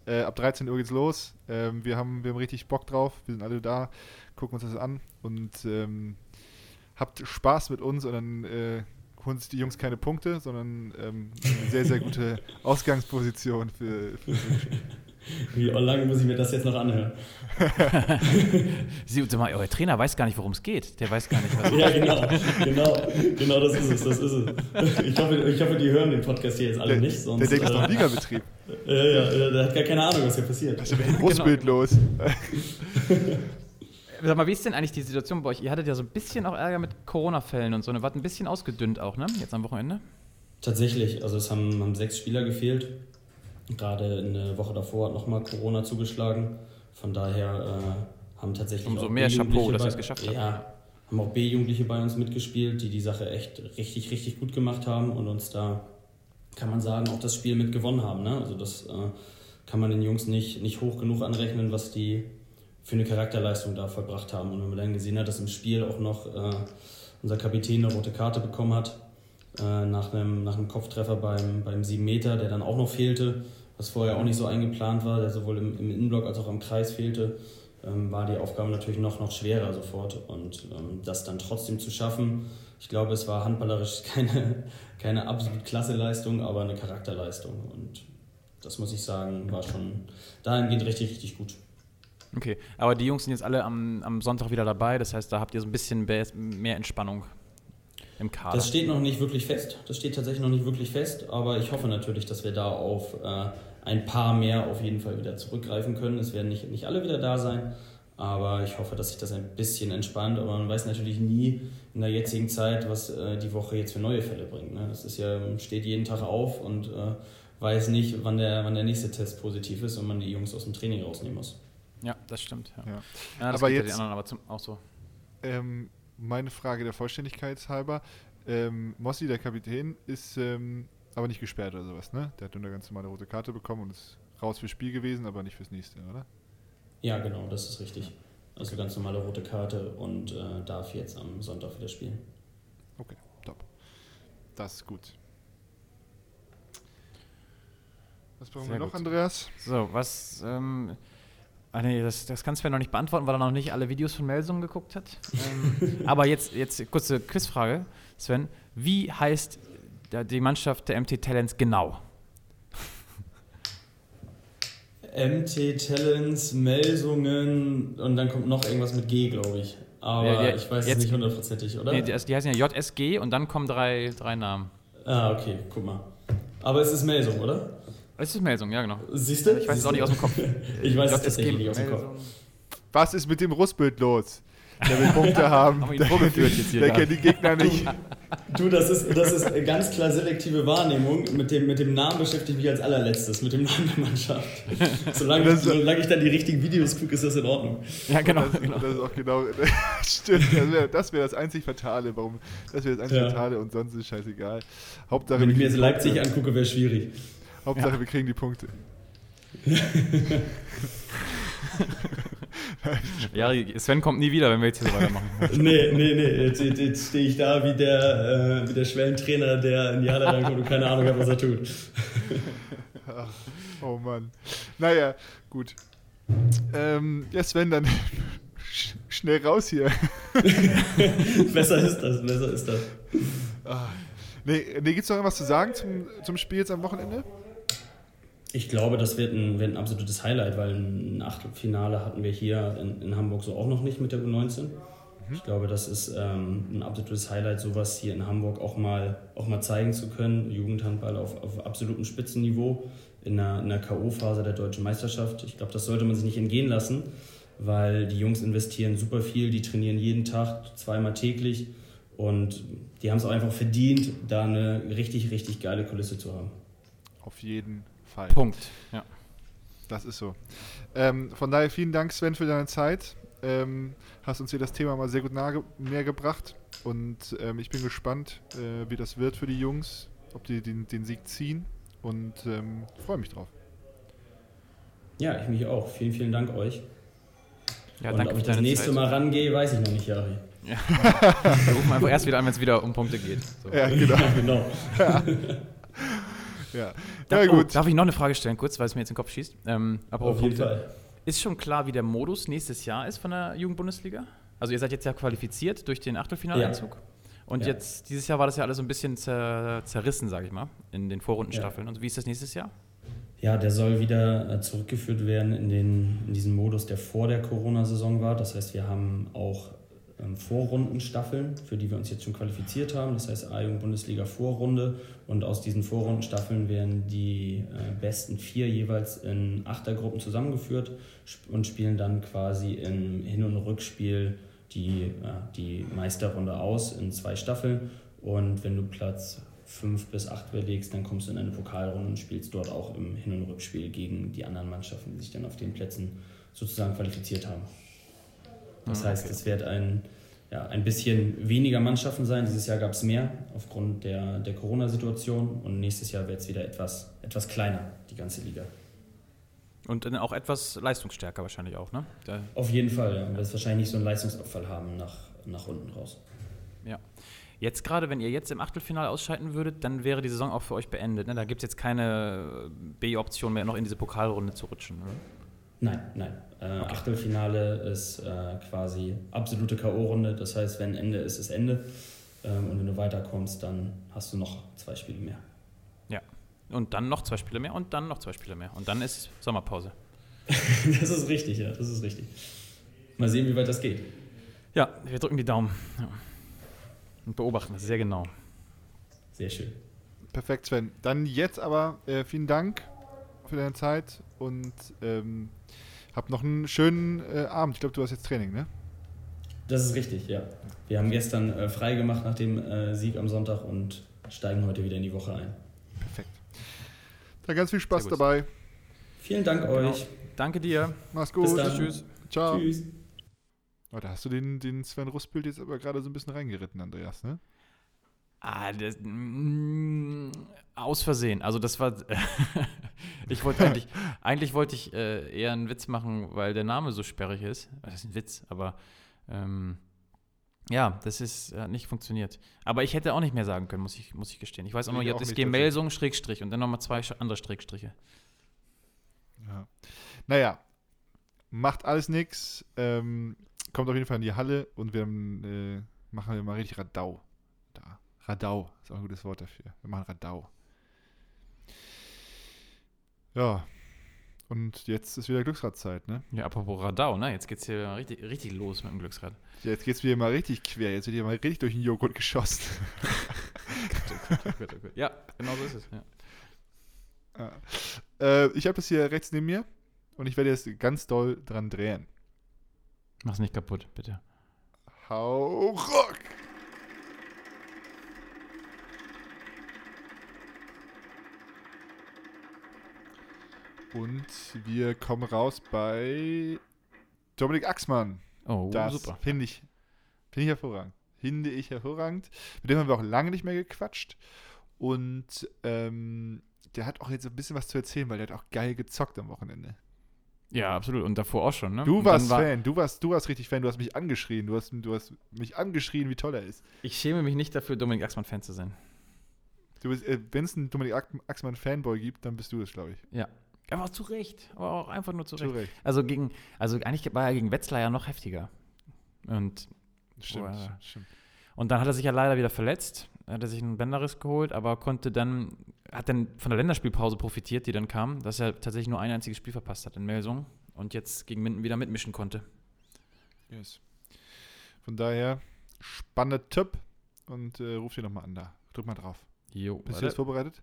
äh, ab 13 Uhr geht's los. Ähm, wir, haben, wir haben richtig Bock drauf. Wir sind alle da, gucken uns das an und ähm, habt Spaß mit uns und dann äh, holen sich die Jungs keine Punkte, sondern ähm, eine sehr, sehr gute Ausgangsposition für, für ein. Wie lange muss ich mir das jetzt noch anhören? Sie, sag mal, euer Trainer weiß gar nicht, worum es geht. Der weiß gar nicht, was. Ja, genau, genau, genau das ist es, das ist es. Ich hoffe, ich hoffe, die hören den Podcast hier jetzt alle Der, nicht, sonst. der denkt, das ist doch ein äh, Ligabetrieb. ja, ja, der hat gar keine Ahnung, was hier passiert. Was ist dem Brustbild los? Sag mal, wie ist denn eigentlich die Situation bei euch? Ihr hattet ja so ein bisschen auch Ärger mit Corona-Fällen und so. Ne? Wart ein bisschen ausgedünnt auch, ne? Jetzt am Wochenende? Tatsächlich, also es haben, haben sechs Spieler gefehlt. Gerade in der Woche davor hat nochmal Corona zugeschlagen. Von daher äh, haben tatsächlich. Umso auch mehr Chapeau, dass ihr es geschafft habt. Ja, haben auch B-Jugendliche bei uns mitgespielt, die die Sache echt richtig, richtig gut gemacht haben und uns da, kann man sagen, auch das Spiel mit gewonnen haben. Ne? Also das äh, kann man den Jungs nicht, nicht hoch genug anrechnen, was die für eine Charakterleistung da vollbracht haben. Und wenn man dann gesehen hat, dass im Spiel auch noch äh, unser Kapitän eine rote Karte bekommen hat, äh, nach, einem, nach einem Kopftreffer beim, beim 7 Meter, der dann auch noch fehlte, was vorher auch nicht so eingeplant war, der sowohl im, im Innenblock als auch am Kreis fehlte, ähm, war die Aufgabe natürlich noch, noch schwerer sofort. Und ähm, das dann trotzdem zu schaffen, ich glaube, es war handballerisch keine, keine absolut klasse Leistung, aber eine Charakterleistung. Und das muss ich sagen, war schon dahingehend richtig, richtig gut. Okay, aber die Jungs sind jetzt alle am, am Sonntag wieder dabei. Das heißt, da habt ihr so ein bisschen mehr Entspannung im Kader. Das steht noch nicht wirklich fest. Das steht tatsächlich noch nicht wirklich fest, aber ich hoffe natürlich, dass wir da auf äh, ein paar mehr auf jeden Fall wieder zurückgreifen können. Es werden nicht, nicht alle wieder da sein, aber ich hoffe, dass sich das ein bisschen entspannt. Aber man weiß natürlich nie in der jetzigen Zeit, was äh, die Woche jetzt für neue Fälle bringt. Ne? Das ist ja, steht jeden Tag auf und äh, weiß nicht, wann der, wann der nächste Test positiv ist und man die Jungs aus dem Training rausnehmen muss. Ja, das stimmt. Ja. Ja. Ja, das Aber geht ja jetzt- die anderen aber zum, auch so. Ähm, meine Frage der Vollständigkeit halber. Ähm, Mossi, der Kapitän, ist ähm, aber nicht gesperrt oder sowas, ne? Der hat nur eine ganz normale rote Karte bekommen und ist raus fürs Spiel gewesen, aber nicht fürs nächste, oder? Ja, genau, das ist richtig. Also ganz normale rote Karte und äh, darf jetzt am Sonntag wieder spielen. Okay, top. Das ist gut. Was brauchen Sehr wir noch, gut. Andreas? So, was. Ähm, ah, nee, das, das kannst du mir noch nicht beantworten, weil er noch nicht alle Videos von Melsungen geguckt hat. ähm, aber jetzt, jetzt kurze Quizfrage, Sven. Wie heißt die Mannschaft der MT Talents genau? MT Talents, Melsungen und dann kommt noch irgendwas mit G, glaube ich. Aber Ja, ja, ich weiß jetzt- es nicht hundertprozentig, oder? Nee, die, die heißen ja JSG und dann kommen drei, drei Namen. ah, okay, guck mal. Aber es ist Melsung, oder? Es ist Melsung, ja genau. Siehst du? Ich weiß es auch nicht aus dem Kopf. Ich weiß es tatsächlich nicht aus dem Kopf. Was ist mit dem Russbild los? Der will Punkte haben. Haben Der gerade. kennt die Gegner nicht. Du, das ist, das ist ganz klar selektive Wahrnehmung. Mit dem, mit dem Namen beschäftige ich mich als allerletztes, mit dem Namen der Mannschaft. Solange, Das- solange ich dann die richtigen Videos gucke, ist das in Ordnung. Ja, genau. Das, genau. das ist auch genau. Stimmt, das wäre das, wär das einzig Fatale. Warum? Das wäre das einzig Ja. Fatale und sonst ist scheißegal. Hauptsache, Wenn ich mir jetzt Leipzig angucke, wäre schwierig. Hauptsache wir kriegen die Punkte. Ja, Sven kommt nie wieder, wenn wir jetzt hier so weitermachen. Nee, nee, nee. Jetzt, jetzt, jetzt stehe ich da wie der, äh, wie der Schwellentrainer, der in die Halle reinkommt und keine Ahnung hat, was er tut. Ach, oh Mann. Naja, gut. Ähm, ja, Sven, dann sch- schnell raus hier. besser ist das, besser ist das. Ah. Nee, nee gibt es noch irgendwas zu sagen zum, zum Spiel jetzt am Wochenende? Ich glaube, das wird ein, wird ein absolutes Highlight, weil ein Achtelfinale hatten wir hier in, in Hamburg so auch noch nicht mit der U19. Ich glaube, das ist ähm, ein absolutes Highlight, sowas hier in Hamburg auch mal, auch mal zeigen zu können. Jugendhandball auf, auf absolutem Spitzenniveau in einer, in einer K.O.-Phase der deutschen Meisterschaft. Ich glaube, das sollte man sich nicht entgehen lassen, weil die Jungs investieren super viel, die trainieren jeden Tag, zweimal täglich und die haben es auch einfach verdient, da eine richtig, richtig geile Kulisse zu haben. Auf jeden Fall. Punkt. Ja. Das ist so. Ähm, von daher vielen Dank, Sven, für deine Zeit. Ähm, hast uns hier das Thema mal sehr gut nahe, näher gebracht. Und ähm, ich bin gespannt, äh, wie das wird für die Jungs, ob die den, den Sieg ziehen. Und ähm, freue mich drauf. Ja, ich mich auch. Vielen, vielen Dank euch. Ja, und danke ob ich das nächste Zeit. Mal rangehe, weiß ich noch nicht, Jari. Wir rufen einfach erst wieder an, wenn es wieder um Punkte geht. So. Ja, genau. genau. ja. Darf, ja, oh, gut. darf ich noch eine Frage stellen, kurz, weil es mir jetzt in den Kopf schießt? Ähm, Auf jeden. Fall. Ist schon klar, wie der Modus nächstes Jahr ist von der Jugendbundesliga? Also ihr seid jetzt ja qualifiziert durch den Achtelfinaleinzug. Und Ja. jetzt, dieses Jahr war das ja alles so ein bisschen zer, zerrissen, sage ich mal, in den Vorrundenstaffeln. Und wie ist das nächstes Jahr? Ja, der soll wieder äh, zurückgeführt werden in, den, in diesen Modus, der vor der Corona-Saison war. Das heißt, wir haben auch ähm, Vorrundenstaffeln, für die wir uns jetzt schon qualifiziert haben. Das heißt A-Jugend-Bundesliga Vorrunde. Und aus diesen Vorrundenstaffeln werden die äh, besten vier jeweils in Achtergruppen zusammengeführt und spielen dann quasi im Hin- und Rückspiel die, die Meisterrunde aus in zwei Staffeln. Und wenn du Platz 5 bis 8 belegst, dann kommst du in eine Pokalrunde und spielst dort auch im Hin- und Rückspiel gegen die anderen Mannschaften, die sich dann auf den Plätzen sozusagen qualifiziert haben. Das Ah, heißt, okay. es wird ein, ja, ein bisschen weniger Mannschaften sein. Dieses Jahr gab es mehr aufgrund der, der Corona-Situation und nächstes Jahr wird es wieder etwas, etwas kleiner, die ganze Liga. Und dann auch etwas leistungsstärker wahrscheinlich auch, ne? Da, Auf jeden Fall, ja. Du wirst wahrscheinlich nicht so einen Leistungsabfall haben nach, nach unten raus. ja. Jetzt gerade, wenn ihr jetzt im Achtelfinale ausscheiden würdet, dann wäre die Saison auch für euch beendet. Ne? Da gibt es jetzt keine B-Option mehr, noch in diese Pokalrunde zu rutschen. Oder? Nein, nein. Äh, Okay. Achtelfinale ist äh, quasi absolute K.O.-Runde. Das heißt, wenn Ende ist, ist Ende. Ähm, und wenn du weiterkommst, dann hast du noch zwei Spiele mehr. Und dann noch zwei Spiele mehr und dann noch zwei Spiele mehr. Und dann ist Sommerpause. das ist richtig, ja, das ist richtig. Mal sehen, wie weit das geht. Ja, wir drücken die Daumen. Ja. Und beobachten das sehr genau. Sehr schön. Perfekt, Sven. Dann jetzt aber äh, vielen Dank für deine Zeit und ähm, hab noch einen schönen äh, Abend. Ich glaube, du hast jetzt Training, ne? Das ist richtig, ja. Wir haben gestern äh, frei gemacht nach dem äh, Sieg am Sonntag und steigen heute wieder in die Woche ein. Perfekt. Dann ganz viel Spaß dabei. Vielen Dank Genau. euch. Danke dir. Mach's gut. Bis dann. Tschüss. Ciao. Tschüss. Oh, da hast du den, den Sven Rustbild jetzt aber gerade so ein bisschen reingeritten, Andreas, ne? Ah, das, mm, aus Versehen. Also das war. ich wollte eigentlich, eigentlich wollte ich äh, eher einen Witz machen, weil der Name so sperrig ist. Das ist ein Witz, aber ähm, ja, das ist hat nicht funktioniert. Aber ich hätte auch nicht mehr sagen können, muss ich, muss ich gestehen. Ich weiß auch noch, ihr habt das nicht, Gemelsung Schrägstrich und dann nochmal zwei andere Schrägstriche. Ja. Naja, macht alles nix. Ähm, kommt auf jeden Fall in die Halle und wir äh, machen wir mal richtig Radau. Da. Radau ist auch ein gutes Wort dafür. Wir machen Radau. Ja. Und jetzt ist wieder Glücksradzeit, ne? Ja, apropos Radau, ne? Jetzt geht's hier mal richtig, richtig los mit dem Glücksrad. Jetzt geht's wieder mal richtig quer. Jetzt wird hier mal richtig durch den Joghurt geschossen. Ja, genau so ist es. Ja. Ja. äh, ich habe das hier rechts neben mir und ich werde jetzt ganz doll dran drehen. Mach's nicht kaputt, bitte. Hau Rock! Und wir kommen raus bei Dominik Axmann. Oh, Das super. finde ich, finde ich hervorragend. Finde ich hervorragend. Mit dem haben wir auch lange nicht mehr gequatscht. Und ähm, der hat auch jetzt so ein bisschen was zu erzählen, weil der hat auch geil gezockt am Wochenende. Ja, absolut. Und davor auch schon, ne? Du warst war- Fan, du warst, du warst richtig Fan, du hast mich angeschrien, du hast, du hast mich angeschrien, wie toll er ist. Ich schäme mich nicht dafür, Dominik Axmann-Fan zu sein. Äh, wenn es einen Dominik Ack- Axmann Fanboy gibt, dann bist du es, glaube ich. Ja. Aber auch zu Recht. Aber auch einfach nur zu Zu Recht. Recht. Also gegen, also eigentlich war er gegen Wetzlar ja noch heftiger. Und, Stimmt, Boah. stimmt, und dann hat er sich ja leider wieder verletzt. Er hat sich einen Bänderriss geholt, aber konnte dann, hat dann von der Länderspielpause profitiert, die dann kam, dass er tatsächlich nur ein einziges Spiel verpasst hat in Melsung und jetzt gegen Minden wieder mitmischen konnte. Yes. Von daher, spannender Tipp und äh, ruf dir nochmal an da. Drück mal drauf. Jo, Bist du jetzt vorbereitet?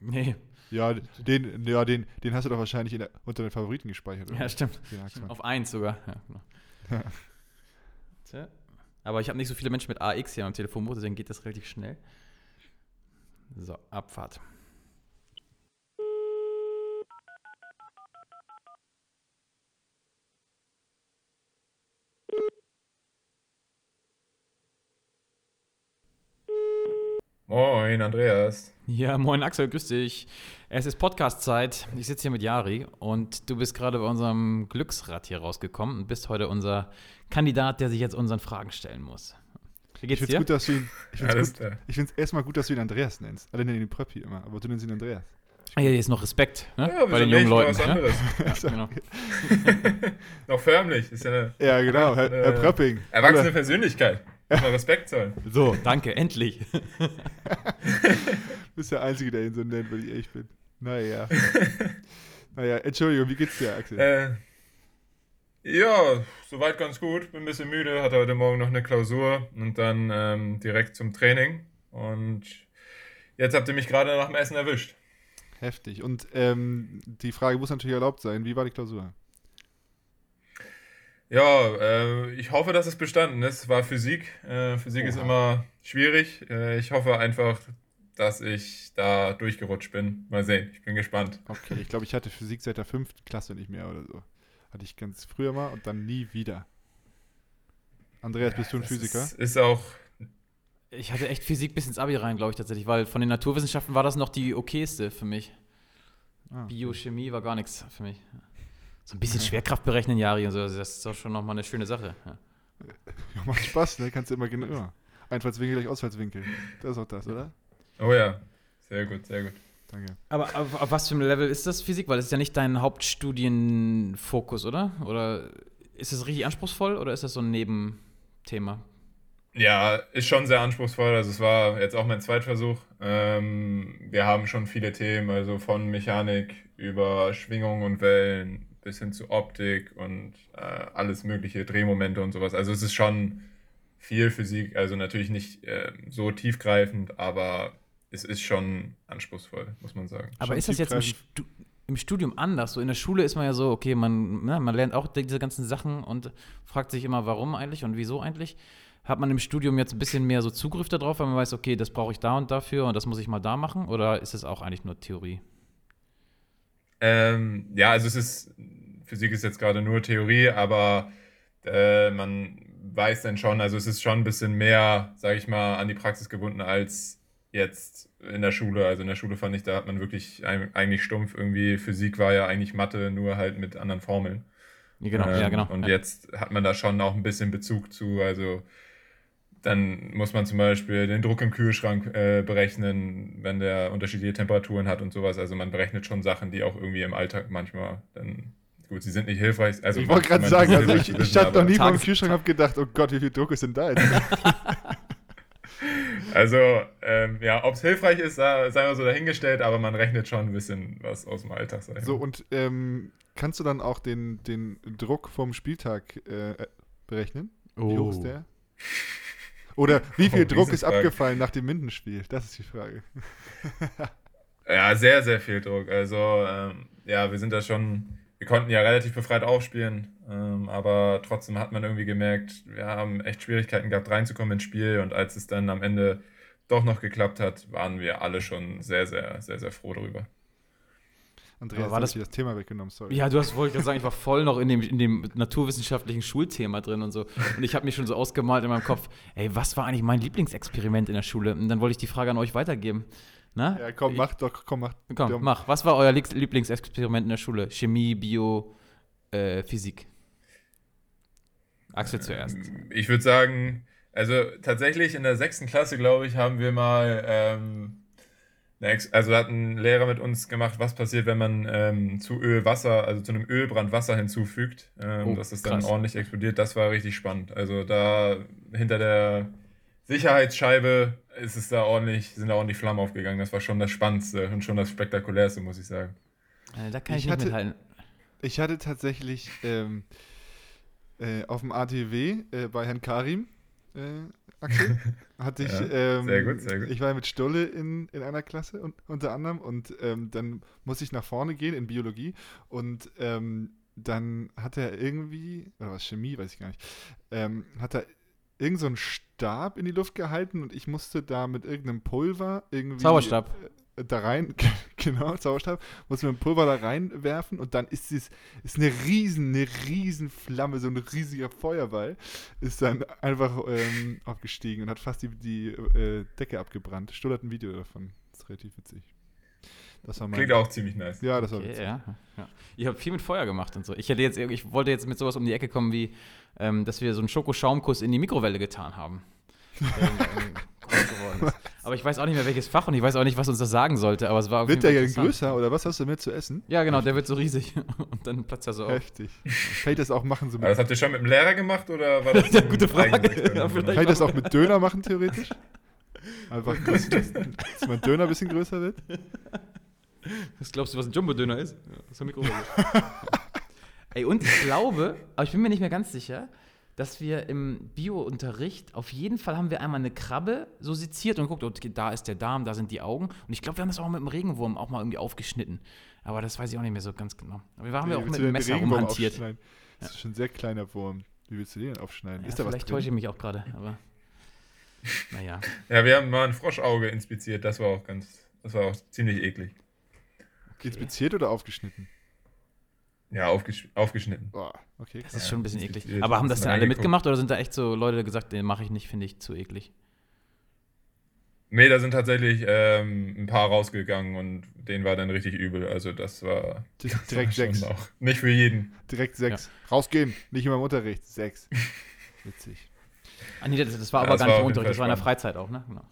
Nee, Ja, den, ja, den, den hast du doch wahrscheinlich in der, unter den Favoriten gespeichert. ja, oder? stimmt. Den Axmann. Auf eins sogar. Ja, genau. Aber ich habe nicht so viele Menschen mit AX hier am Telefonbuch, deswegen geht das relativ schnell. So, Abfahrt. Moin, Andreas. Ja, moin Axel, grüß dich. Es ist Podcast-Zeit. Ich sitze hier mit Jari und du bist gerade bei unserem Glücksrad hier rausgekommen und bist heute unser Kandidat, der sich jetzt unseren Fragen stellen muss. Wie Ich geht's finde es dir? gut, dass du ihn. Ich es klar. erstmal gut, dass du ihn Andreas nennst. Alle nennen ihn Pröppi immer, aber du nennst ihn Andreas. Ah, hier ist noch Respekt ne? Ja, bei den jungen? Leuten. Mal Ja? Was anderes. Ja, genau. Noch förmlich. Ist ja eine Ja, genau, Herr, Herr Äh, Pröpping. erwachsene Persönlichkeit. Muss man Respekt zollen. So, danke, endlich. Du bist der Einzige, der ihn so nennt, wenn ich ehrlich bin. Naja. naja, Entschuldigung, wie geht's dir, Axel? Äh, Ja, soweit ganz gut. Bin ein bisschen müde, hatte heute Morgen noch eine Klausur und dann ähm, direkt zum Training. Und jetzt habt ihr mich gerade nach dem Essen erwischt. Heftig. Und ähm, die Frage muss natürlich erlaubt sein. Wie war die Klausur? Ja, äh, ich hoffe, dass es bestanden ist. War Physik. Äh, Physik ist Oha. immer schwierig. Äh, ich hoffe einfach, dass ich da durchgerutscht bin. Mal sehen, ich bin gespannt. Okay, ich glaube, ich hatte Physik seit der fünften Klasse nicht mehr oder so. Hatte ich ganz früher mal und dann nie wieder. Andreas, bist du ein Physiker? Ist, ist auch. Ich hatte echt Physik bis ins Abi rein, glaube ich tatsächlich, weil von den Naturwissenschaften war das noch die okayste für mich. Ah, okay. Biochemie war gar nichts für mich. So ein bisschen Schwerkraft berechnen, Jari und so, also das ist doch schon nochmal eine schöne Sache. Ja. Ja, macht Spaß, ne? Kannst du immer genau. Ja. Einfallswinkel gleich Ausfallswinkel. Das ist auch das, oder? Oh ja, sehr gut, sehr gut. Danke. Aber auf, auf was für einem Level ist das Physik? Weil das ist ja nicht dein Hauptstudienfokus, oder? Oder ist es richtig anspruchsvoll oder ist das so ein Nebenthema? Ja, ist schon sehr anspruchsvoll. Also es war jetzt auch mein Zweitversuch. Ähm, wir haben schon viele Themen, also von Mechanik über Schwingung und Wellen bis hin zu Optik und äh, alles mögliche, Drehmomente und sowas. Also es ist schon viel Physik, also natürlich nicht äh, so tiefgreifend, aber es ist schon anspruchsvoll, muss man sagen. Aber Schon ist das jetzt im. Stu im Studium anders? So in der Schule ist man ja so, okay, man, ne, man lernt auch diese ganzen Sachen und fragt sich immer, warum eigentlich und wieso eigentlich. Hat man im Studium jetzt ein bisschen mehr so Zugriff darauf, weil man weiß, okay, das brauche ich da und dafür und das muss ich mal da machen? Oder ist es auch eigentlich nur Theorie? Ähm, ja, also es ist, Physik ist jetzt gerade nur Theorie, aber äh, man weiß dann schon, also es ist schon ein bisschen mehr, sage ich mal, an die Praxis gebunden als jetzt in der Schule. Also in der Schule fand ich, da hat man wirklich eigentlich stumpf irgendwie, Physik war ja eigentlich Mathe, nur halt mit anderen Formeln. Genau, Ähm, ja, genau. Und ja. jetzt hat man da schon auch ein bisschen Bezug zu, also dann muss man zum Beispiel den Druck im Kühlschrank äh, berechnen, wenn der unterschiedliche Temperaturen hat und sowas. Also man berechnet schon Sachen, die auch irgendwie im Alltag manchmal dann, gut, sie sind nicht hilfreich. Also ich wollte gerade sagen, also ich, ich stand noch nie vor dem Kühlschrank und hab gedacht, oh Gott, wie viel Druck ist denn da jetzt? Also, ähm, ja, ob es hilfreich ist, sei mal so dahingestellt, aber man rechnet schon ein bisschen was aus dem Alltag. So, und ähm, kannst du dann auch den, den Druck vom Spieltag äh, berechnen? Wie hoch ist der? Oder wie viel Oh, Druck ist abgefallen nach dem Mindenspiel? Das ist die Frage. Ja, sehr, sehr viel Druck. Also, ähm, ja, wir sind da schon, wir konnten ja relativ befreit aufspielen, ähm, aber trotzdem hat man irgendwie gemerkt, wir haben echt Schwierigkeiten gehabt, reinzukommen ins Spiel und als es dann am Ende doch noch geklappt hat, waren wir alle schon sehr, sehr, sehr, sehr froh darüber. Andreas, Aber war das- das Thema weggenommen, sorry. Ja, du hast, wollte ich gerade sagen, ich war voll noch in dem, in dem naturwissenschaftlichen Schulthema drin und so. Und ich habe mir schon so ausgemalt in meinem Kopf, ey, was war eigentlich mein Lieblingsexperiment in der Schule? Und dann wollte ich die Frage an euch weitergeben. Na? Ja, komm, mach doch, komm, mach. Komm, Ja. mach. Was war euer Lieblings- Lieblingsexperiment in der Schule? Chemie, Bio, äh, Physik? Axel zuerst. Ich würde sagen, also tatsächlich in der sechsten Klasse, glaube ich, haben wir mal, ähm, also da hat ein Lehrer mit uns gemacht, was passiert, wenn man ähm, zu Öl Wasser, also zu einem Ölbrand Wasser hinzufügt, ähm, Oh, dass es dann ordentlich explodiert. Das war richtig spannend. Also da hinter der Sicherheitsscheibe ist es da ordentlich, sind da ordentlich Flammen aufgegangen. Das war schon das Spannendste und schon das Spektakulärste, muss ich sagen. Äh, da kann ich, Ich nicht hatte- mithalten. Ich hatte tatsächlich ähm, äh, auf dem ATW äh, bei Herrn Karim, äh, Axel, hatte ich, Ja, ähm, sehr gut, sehr gut. ich war mit Stolle in, in einer Klasse und, unter anderem und ähm, dann musste ich nach vorne gehen in Biologie und ähm, dann hat er irgendwie, oder was, Chemie, weiß ich gar nicht, ähm, hat er irgend so einen Stab in die Luft gehalten und ich musste da mit irgendeinem Pulver irgendwie Zauberstab. äh, da rein, genau, Zauberstab, mit dem Pulver da reinwerfen und dann ist es ist eine riesen, eine riesen Flamme, so ein riesiger Feuerball, ist dann einfach ähm, aufgestiegen und hat fast die, die äh, Decke abgebrannt. Stull hat ein Video davon. Das ist relativ witzig. Das war mein. Klingt auch ziemlich nice. Ja, das war Okay, witzig. ja, ja. Ihr habt viel mit Feuer gemacht und so. Ich hätte jetzt, ich wollte jetzt mit sowas um die Ecke kommen, wie, ähm, dass wir so einen Schokoschaumkuss in die Mikrowelle getan haben. Geworden ist. Aber ich weiß auch nicht mehr welches Fach und ich weiß auch nicht, was uns das sagen sollte. Aber es war Wird der ja größer oder was hast du mit zu essen? Ja, genau, der wird so riesig und dann platzt er so auf. Heftig. Kann ich das auch machen? So Aber das mit, habt ihr schon mit dem Lehrer gemacht oder war das Ja, ein gute Frage. Ja, vielleicht. kann ich das auch mit Döner machen, theoretisch? Einfach, dass, dass mein Döner ein bisschen größer wird? Was glaubst du, was ein Jumbo-Döner ist? Ja, das ist eine Mikrowelle. Ey, und ich glaube, aber ich bin mir nicht mehr ganz sicher, dass wir im Bio-Unterricht auf jeden Fall haben wir einmal eine Krabbe so seziert und geguckt, okay, da ist der Darm, da sind die Augen. Und ich glaube, wir haben das auch mit dem Regenwurm auch mal irgendwie aufgeschnitten. Aber das weiß ich auch nicht mehr so ganz genau. Aber wir haben ja auch mit dem Messer Regenwurm rumhantiert. Das ist schon ein sehr kleiner Wurm. Wie willst du den aufschneiden? Ja, ist da was vielleicht drin? täusche ich mich auch gerade, aber naja. Ja, wir haben mal ein Froschauge inspiziert, das war auch ganz, das war auch ziemlich eklig. Inspiziert oder aufgeschnitten? Ja, aufgesch aufgeschnitten. Boah, okay. Das ist schon ein bisschen eklig. Aber haben das denn alle mitgemacht oder sind da echt so Leute gesagt, den mache ich nicht, finde ich zu eklig? Nee, da sind tatsächlich ähm, ein paar rausgegangen und denen war dann richtig übel. Also das war, das Direkt war sechs. auch nicht für jeden. Direkt sechs. Rausgehen, nicht immer im Unterricht. Sechs. Witzig. Ah, nee, das, das war Ja, aber das gar nicht im Unterricht, das war in der Freizeit auch, ne? Genau.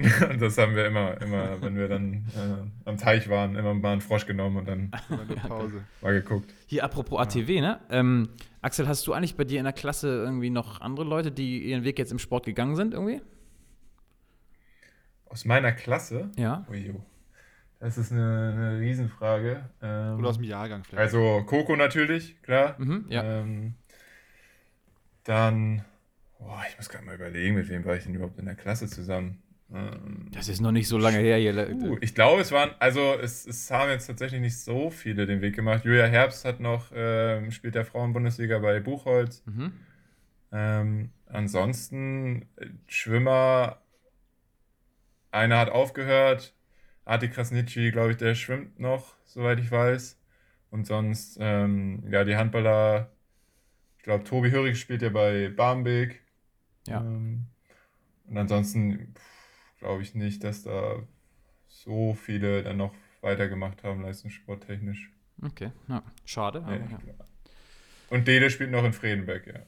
das haben wir immer, immer, wenn wir dann äh, am Teich waren, immer mal einen Frosch genommen und dann Pause. mal geguckt. Hier, apropos ATW, ne? Ähm, Axel, hast du eigentlich bei dir in der Klasse irgendwie noch andere Leute, die ihren Weg jetzt im Sport gegangen sind, irgendwie? Aus meiner Klasse? Ja. Uijo. Das ist eine, eine Riesenfrage. Ähm, Oder aus dem Jahrgang vielleicht. also Coco natürlich, klar. Mhm, ja. Ähm, dann, boah, ich muss gerade mal überlegen, mit wem war ich denn überhaupt in der Klasse zusammen? Ähm, Das ist noch nicht so lange her hier. uh, ich glaube, es waren, also es, es haben jetzt tatsächlich nicht so viele den Weg gemacht. Julia Herbst hat noch, ähm, spielt der Frauenbundesliga bei Buchholz. Mhm. Ähm, ansonsten, äh, Schwimmer, einer hat aufgehört. Ati Krasnitschi, glaube ich, der schwimmt noch, soweit ich weiß. Und sonst, ähm, ja, die Handballer, ich glaube, Tobi Hörig spielt ja bei Barmbek. Ja. Ähm, und ansonsten glaube ich nicht, dass da so viele dann noch weitergemacht haben, leistungssporttechnisch. Okay, ja. schade. Aber, Nee. ja. Und Dede spielt noch in Fredenberg, ja.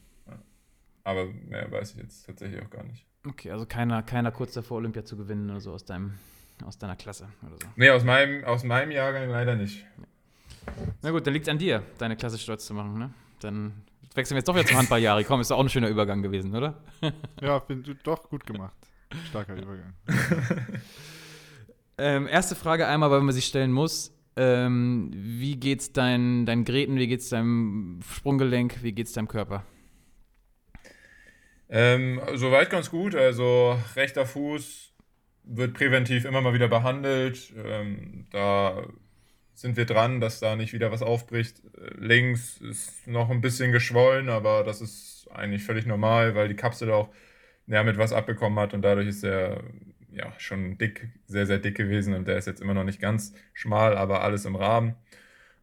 Aber mehr weiß ich jetzt tatsächlich auch gar nicht. Okay, also keiner, keiner kurz davor, Olympia zu gewinnen oder so aus, deinem, aus deiner Klasse oder so. Nee, aus meinem, aus meinem Jahrgang leider nicht. Na gut, dann liegt es an dir, deine Klasse stolz zu machen, ne? Dann wechseln wir jetzt doch wieder zum Handball, Jari. Komm, ist doch auch ein schöner Übergang gewesen, oder? Ja, bin du doch gut gemacht. Starker Übergang. Ähm, erste Frage einmal, weil man sie stellen muss. Ähm, wie geht's dein, dein Gräten, wie geht's deinem Sprunggelenk, wie geht's deinem Körper? Ähm, soweit ganz gut. Also rechter Fuß wird präventiv immer mal wieder behandelt. Ähm, da sind wir dran, dass da nicht wieder was aufbricht. Links ist noch ein bisschen geschwollen, aber das ist eigentlich völlig normal, weil die Kapsel auch ja, mit was abbekommen hat und dadurch ist er ja schon dick, sehr, sehr dick gewesen und der ist jetzt immer noch nicht ganz schmal, aber alles im Rahmen.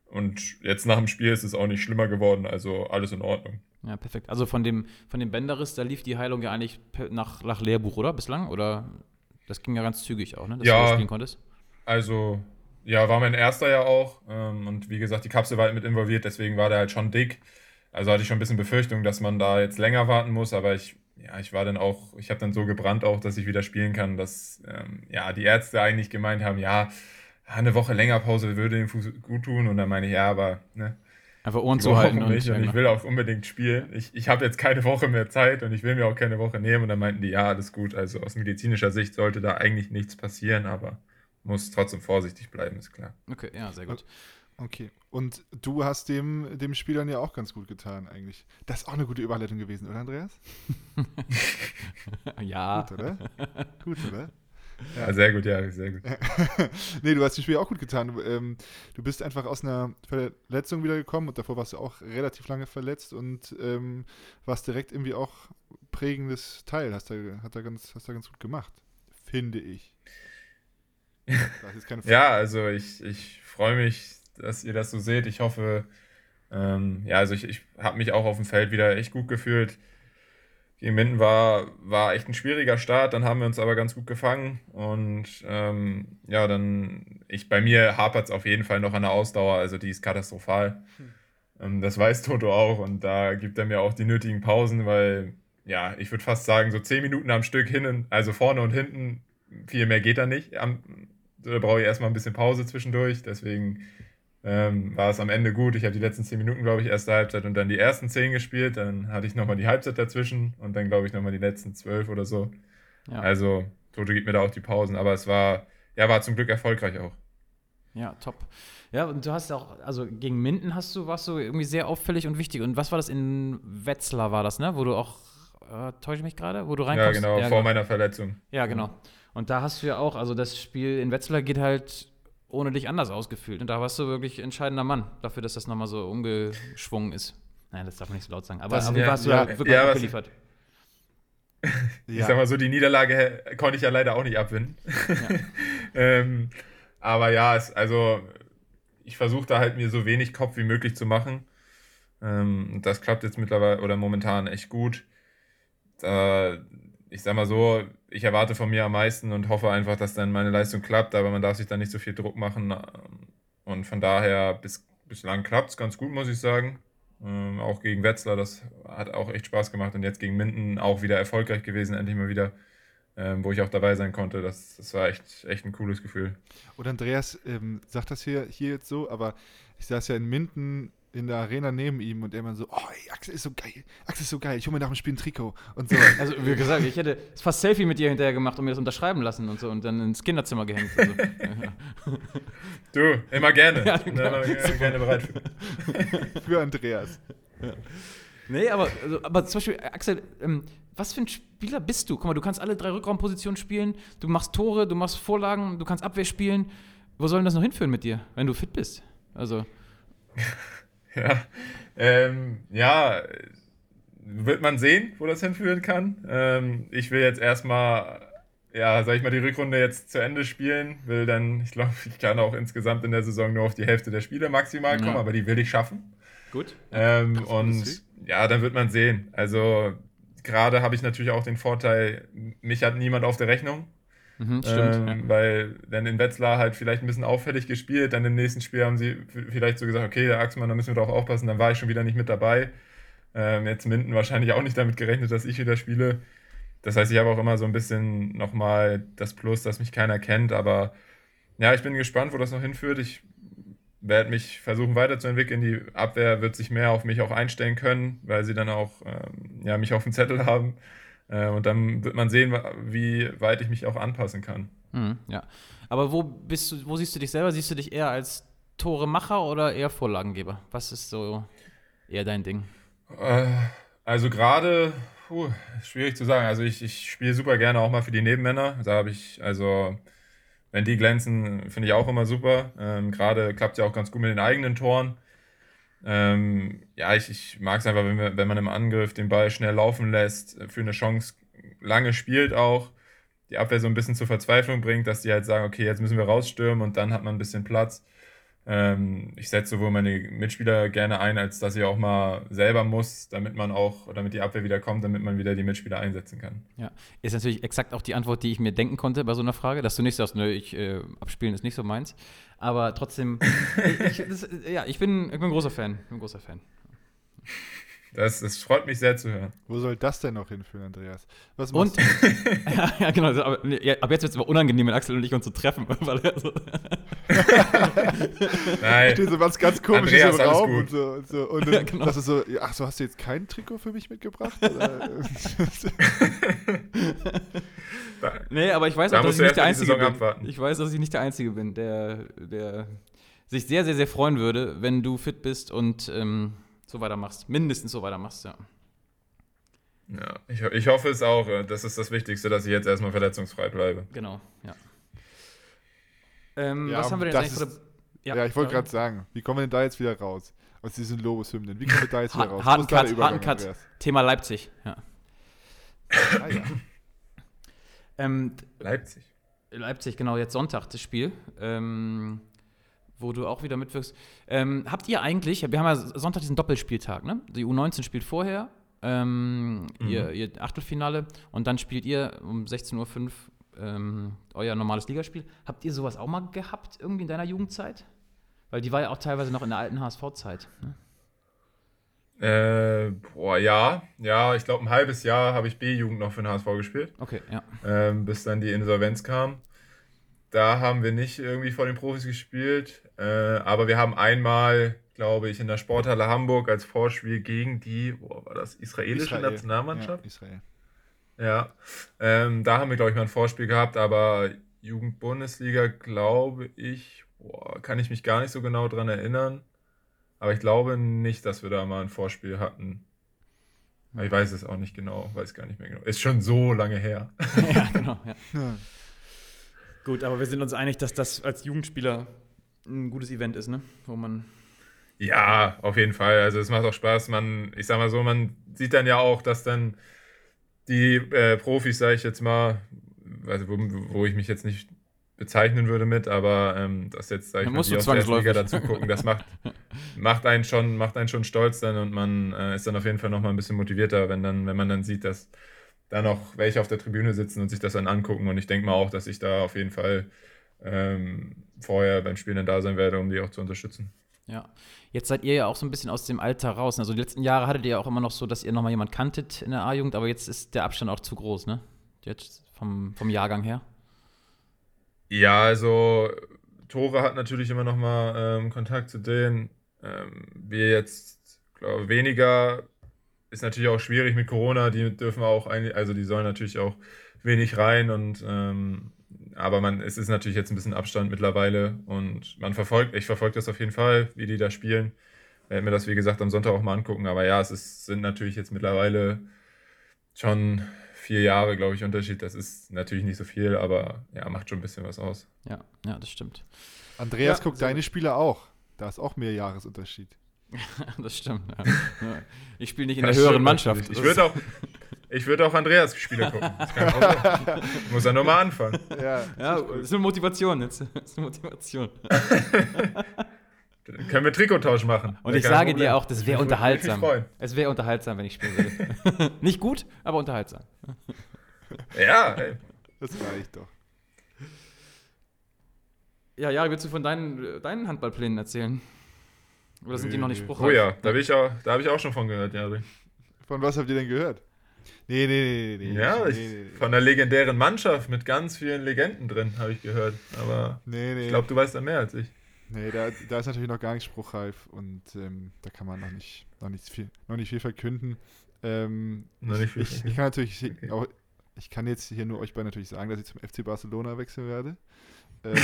Und jetzt nach dem Spiel ist es auch nicht schlimmer geworden, also alles in Ordnung. Ja, perfekt. Also von dem, von dem Bänderriss, da lief die Heilung ja eigentlich nach, nach Lehrbuch, oder? Bislang? Oder das ging ja ganz zügig auch, ne? Dass Ja. du das spielen konntest. Also, ja, war mein erster ja auch. Ähm, und wie gesagt, die Kapsel war halt mit involviert, deswegen war der halt schon dick. Also hatte ich schon ein bisschen Befürchtung, dass man da jetzt länger warten muss, aber ich, ja, ich war dann auch, ich habe dann so gebrannt auch, dass ich wieder spielen kann, dass ähm, ja, die Ärzte eigentlich gemeint haben, ja, eine Woche länger Pause würde dem Fuß gut tun. Und dann meine ich, ja, aber ne, Einfach Ohren zu halten. mich und ich will auch unbedingt spielen. Ich, ich habe jetzt keine Woche mehr Zeit und ich will mir auch keine Woche nehmen. Und dann meinten die, ja, alles gut. Also aus medizinischer Sicht sollte da eigentlich nichts passieren, aber muss trotzdem vorsichtig bleiben, ist klar. Okay, ja, sehr gut. Okay. Und du hast dem, dem Spielern ja auch ganz gut getan, eigentlich. Das ist auch eine gute Überleitung gewesen, oder, Andreas? ja. Gut, oder? gut, oder? Ja, sehr gut, ja, sehr gut. nee, du hast dem Spiel auch gut getan. Du, ähm, du bist einfach aus einer Verletzung wiedergekommen und davor warst du auch relativ lange verletzt und ähm, warst direkt irgendwie auch prägendes Teil. Hast da, hat da ganz, hast da ganz gut gemacht. Finde ich. Das ist keine Ja, also ich, ich freue mich, dass ihr das so seht. Ich hoffe, ähm, ja, also ich, ich habe mich auch auf dem Feld wieder echt gut gefühlt. Gegen Minden war, war echt ein schwieriger Start, dann haben wir uns aber ganz gut gefangen. Und ähm, ja, dann, ich, bei mir hapert es auf jeden Fall noch an der Ausdauer, also die ist katastrophal. Ähm, das weiß Toto auch und da gibt er mir auch die nötigen Pausen, weil, ja, ich würde fast sagen, so zehn Minuten am Stück hin, also vorne und hinten, viel mehr geht da nicht. Am, da brauche ich erstmal ein bisschen Pause zwischendurch. Deswegen ähm, war es am Ende gut. Ich habe die letzten zehn Minuten, glaube ich, erste Halbzeit und dann die ersten zehn gespielt. Dann hatte ich nochmal die Halbzeit dazwischen und dann, glaube ich, nochmal die letzten zwölf oder so. Ja. Also, Toto gibt mir da auch die Pausen. Aber es war, ja, war zum Glück erfolgreich auch. Ja, top. Ja, und du hast auch, also gegen Minden hast du, warst du irgendwie sehr auffällig und wichtig. Und was war das in Wetzlar war das, ne? Wo du auch, äh, täusche ich mich gerade? Wo du Ja, reinkommst? genau, vor meiner Verletzung. Ja, genau. Und da hast du ja auch, also das Spiel in Wetzlar geht halt ohne dich anders ausgefühlt. Und da warst du wirklich entscheidender Mann dafür, dass das nochmal so umgeschwungen ist. Nein, das darf man nicht so laut sagen. Aber, Das- aber wie ja, warst du ja, da wirklich ja, abgeliefert? Ich sag mal so, die Niederlage konnte ich ja leider auch nicht abwinden. ähm, aber ja, es, also ich versuche da halt mir so wenig Kopf wie möglich zu machen. Ähm, das klappt jetzt mittlerweile oder momentan echt gut. Da, ich sag mal so, ich erwarte von mir am meisten und hoffe einfach, dass dann meine Leistung klappt, aber man darf sich da nicht so viel Druck machen. Und von daher, bis, bislang klappt es ganz gut, muss ich sagen. Ähm, auch gegen Wetzlar, das hat auch echt Spaß gemacht. Und jetzt gegen Minden auch wieder erfolgreich gewesen, endlich mal wieder, ähm, wo ich auch dabei sein konnte. Das, das war echt, echt ein cooles Gefühl. Und Andreas ähm, sagt das hier, hier jetzt so, aber ich saß ja in Minden in der Arena neben ihm und er immer so, oh, ey, Axel ist so geil, Axel ist so geil, ich hole mir nach dem Spiel ein Trikot und so. Also, wie gesagt, ich hätte fast Selfie mit dir hinterher gemacht und mir das unterschreiben lassen und so und dann ins Kinderzimmer gehängt. Ja. Du, immer gerne. Ja, immer, immer gerne bereit für. Für Andreas. Nee, aber, also, aber zum Beispiel, Axel, ähm, was für ein Spieler bist du? Guck mal, du kannst alle drei Rückraumpositionen spielen, du machst Tore, du machst Vorlagen, du kannst Abwehr spielen. Wo soll denn das noch hinführen mit dir, wenn du fit bist? Also, Ja, ähm, ja, wird man sehen, wo das hinführen kann. Ähm, ich will jetzt erstmal, ja, sag ich mal, die Rückrunde jetzt zu Ende spielen. Will dann, ich glaube, ich kann auch insgesamt in der Saison nur auf die Hälfte der Spiele maximal kommen, Ja. aber die will ich schaffen. gut. Ähm, und ja, dann wird man sehen. Also gerade habe ich natürlich auch den Vorteil, mich hat niemand auf der Rechnung. Mhm, stimmt. Ähm, Weil dann in Wetzlar halt vielleicht ein bisschen auffällig gespielt, dann im nächsten Spiel haben sie vielleicht so gesagt, okay, der Axmann, da müssen wir drauf aufpassen, dann war ich schon wieder nicht mit dabei. Ähm, jetzt Minden wahrscheinlich auch nicht damit gerechnet, dass ich wieder spiele. Das heißt, ich habe auch immer so ein bisschen nochmal das Plus, dass mich keiner kennt, aber ja, ich bin gespannt, wo das noch hinführt. Ich werde mich versuchen weiterzuentwickeln. Die Abwehr wird sich mehr auf mich auch einstellen können, weil sie dann auch ähm, ja, mich auf dem Zettel haben. Äh, und dann wird man sehen, wie weit ich mich auch anpassen kann. Mhm, ja. Aber wo bist du, wo siehst du dich selber? Siehst du dich eher als Toremacher oder eher Vorlagengeber? Was ist so eher dein Ding? Äh, Also gerade, schwierig zu sagen. Also ich, ich spiele super gerne auch mal für die Nebenmänner. Da habe ich, also wenn die glänzen, finde ich auch immer super. Ähm, gerade klappt ja auch ganz gut mit den eigenen Toren. Ähm, ja, ich, ich mag es einfach, wenn, wir, wenn man im Angriff den Ball schnell laufen lässt, für eine Chance lange spielt auch, die Abwehr so ein bisschen zur Verzweiflung bringt, dass die halt sagen, okay, jetzt müssen wir rausstürmen und dann hat man ein bisschen Platz. Ähm, ich setze sowohl meine Mitspieler gerne ein, als dass ich auch mal selber muss, damit man auch, damit die Abwehr wieder kommt, damit man wieder die Mitspieler einsetzen kann. Ja, ist natürlich exakt auch die Antwort, die ich mir denken konnte bei so einer Frage, dass du nicht sagst, nö, ich äh, abspielen ist nicht so meins. Aber trotzdem, ich, das, ja, ich bin, ich bin ein großer Fan. Ich bin ein großer Fan. Das, das freut mich sehr zu hören. Wo soll das denn noch hinführen, Andreas? Was Und, ja, ja, genau, aber, ja, ab jetzt wird es aber unangenehm, mit Axel und ich uns zu treffen. Weil er so, Nein, Steht so was ganz komisches Andreas, im Raum und so. Und, so. und dann Ja, genau. sagst du so, ach so, hast du jetzt kein Trikot für mich mitgebracht? Nee, aber ich weiß Da auch, dass ich nicht der Einzige bin. abwarten. Ich weiß, dass ich nicht der Einzige bin, der, der sich sehr, sehr, sehr freuen würde, wenn du fit bist und ähm, so weitermachst. Mindestens so weitermachst, ja. ja, ich, ich hoffe es auch. äh, Das ist das Wichtigste, dass ich jetzt erstmal verletzungsfrei bleibe. Genau, ja. Ähm, Ja, was haben wir denn für ist- der- ja, ich wollte gerade sagen, wie kommen wir denn da jetzt wieder raus? Aus diesen Lobeshymnen. Wie kommen wir da jetzt wieder raus? der Cut, harten Cut. Thema Leipzig, ja. Ah, ja. Ähm, Leipzig. Leipzig, genau, jetzt Sonntag das Spiel, ähm, wo du auch wieder mitwirkst. Ähm, habt ihr eigentlich, wir haben ja Sonntag diesen Doppelspieltag, ne? Die U19 spielt vorher, ähm, ihr, ihr Achtelfinale, und dann spielt ihr um 16.05 Uhr ähm, euer normales Ligaspiel. Habt ihr sowas auch mal gehabt, irgendwie in deiner Jugendzeit? Weil die war ja auch teilweise noch in der alten HSV-Zeit. Ne? Äh, boah, ja. Ja, ich glaube, ein halbes Jahr habe ich B-Jugend noch für den HSV gespielt. Okay, ja. ähm, bis dann die Insolvenz kam. Da haben wir nicht irgendwie vor den Profis gespielt, äh, aber wir haben einmal, glaube ich, in der Sporthalle Hamburg als Vorspiel gegen die, wo war das, israelische Israel. Nationalmannschaft? Ja, Israel. Ja, ähm, da haben wir, glaube ich, mal ein Vorspiel gehabt, aber Jugendbundesliga, glaube ich, boah, kann ich mich gar nicht so genau dran erinnern. Aber ich glaube nicht, dass wir da mal ein Vorspiel hatten. Aber ich weiß es auch nicht genau, weiß gar nicht mehr genau. Ist schon so lange her. ja, genau. Ja. Gut, aber wir sind uns einig, dass das als Jugendspieler ein gutes Event ist, ne? Wo man. Ja, auf jeden Fall. Also es macht auch Spaß. Man, ich sag mal so, man sieht dann ja auch, dass dann die äh, Profis, sage ich jetzt mal, also wo, wo ich mich jetzt nicht bezeichnen würde mit, aber ähm, das jetzt, sag ich mal, die aus der Liga dazu gucken, das macht, macht einen schon, macht einen schon stolz dann und man äh, ist dann auf jeden Fall nochmal ein bisschen motivierter, wenn dann, wenn man dann sieht, dass da noch welche auf der Tribüne sitzen und sich das dann angucken. Und ich denke mal auch, dass ich da auf jeden Fall ähm, vorher beim Spielen dann da sein werde, um die auch zu unterstützen. Ja. Jetzt seid ihr ja auch so ein bisschen aus dem Alter raus. Also die letzten Jahre hattet ihr ja auch immer noch so, dass ihr nochmal jemand kanntet in der A-Jugend, aber jetzt ist der Abstand auch zu groß, ne? Jetzt vom, vom Jahrgang her. Ja, also Tore hat natürlich immer noch mal ähm, Kontakt zu denen. Ähm, wir jetzt, glaube weniger. Ist natürlich auch schwierig mit Corona. Die dürfen auch, eigentlich, also die sollen natürlich auch wenig rein und ähm, aber man, es ist natürlich jetzt ein bisschen Abstand mittlerweile und man verfolgt, ich verfolge das auf jeden Fall, wie die da spielen. Werde mir das, wie gesagt, am Sonntag auch mal angucken. Aber ja, es ist, sind natürlich jetzt mittlerweile schon vier Jahre, glaube ich, Unterschied. Das ist natürlich nicht so viel, aber ja, macht schon ein bisschen was aus. Ja, ja, das stimmt. Andreas Ja, guckt sehr deine gut. Spiele auch. Da ist auch mehr Jahresunterschied. das stimmt. Ja. Ich spiele nicht in Das der höheren Mannschaft. Ich würde auch, ich würde auch Andreas Spiele gucken. Muss er nur mal anfangen. Ja, Ja, das ist eine Motivation jetzt. Das ist eine Motivation. Dann können wir Trikottausch machen. Und Wäre ich sage Problem. dir auch, das wäre unterhaltsam. Es wäre unterhaltsam, wenn ich spielen würde. nicht gut, aber unterhaltsam. Ja, ey. das reicht doch. Ja, ja, willst du von deinen, deinen Handballplänen erzählen? Oder sind die noch nicht spruchreif? Oh ja, da, ich auch, da habe ich auch schon von gehört, Jari. Von was habt ihr denn gehört? Nee, nee, nee, nee. Ja, nee, ich, nee, nee. von der legendären Mannschaft mit ganz vielen Legenden drin, habe ich gehört. Aber Nee, nee. ich glaube, du weißt da mehr als ich. Nee, da, da ist natürlich noch gar nicht spruchreif und ähm, da kann man noch nicht, noch nicht viel, noch nicht viel verkünden. Ähm, Noch nicht viel ich, ich, ich kann natürlich hier auch, ich kann jetzt hier nur euch beiden natürlich sagen, dass ich zum FC Barcelona wechseln werde. Ähm,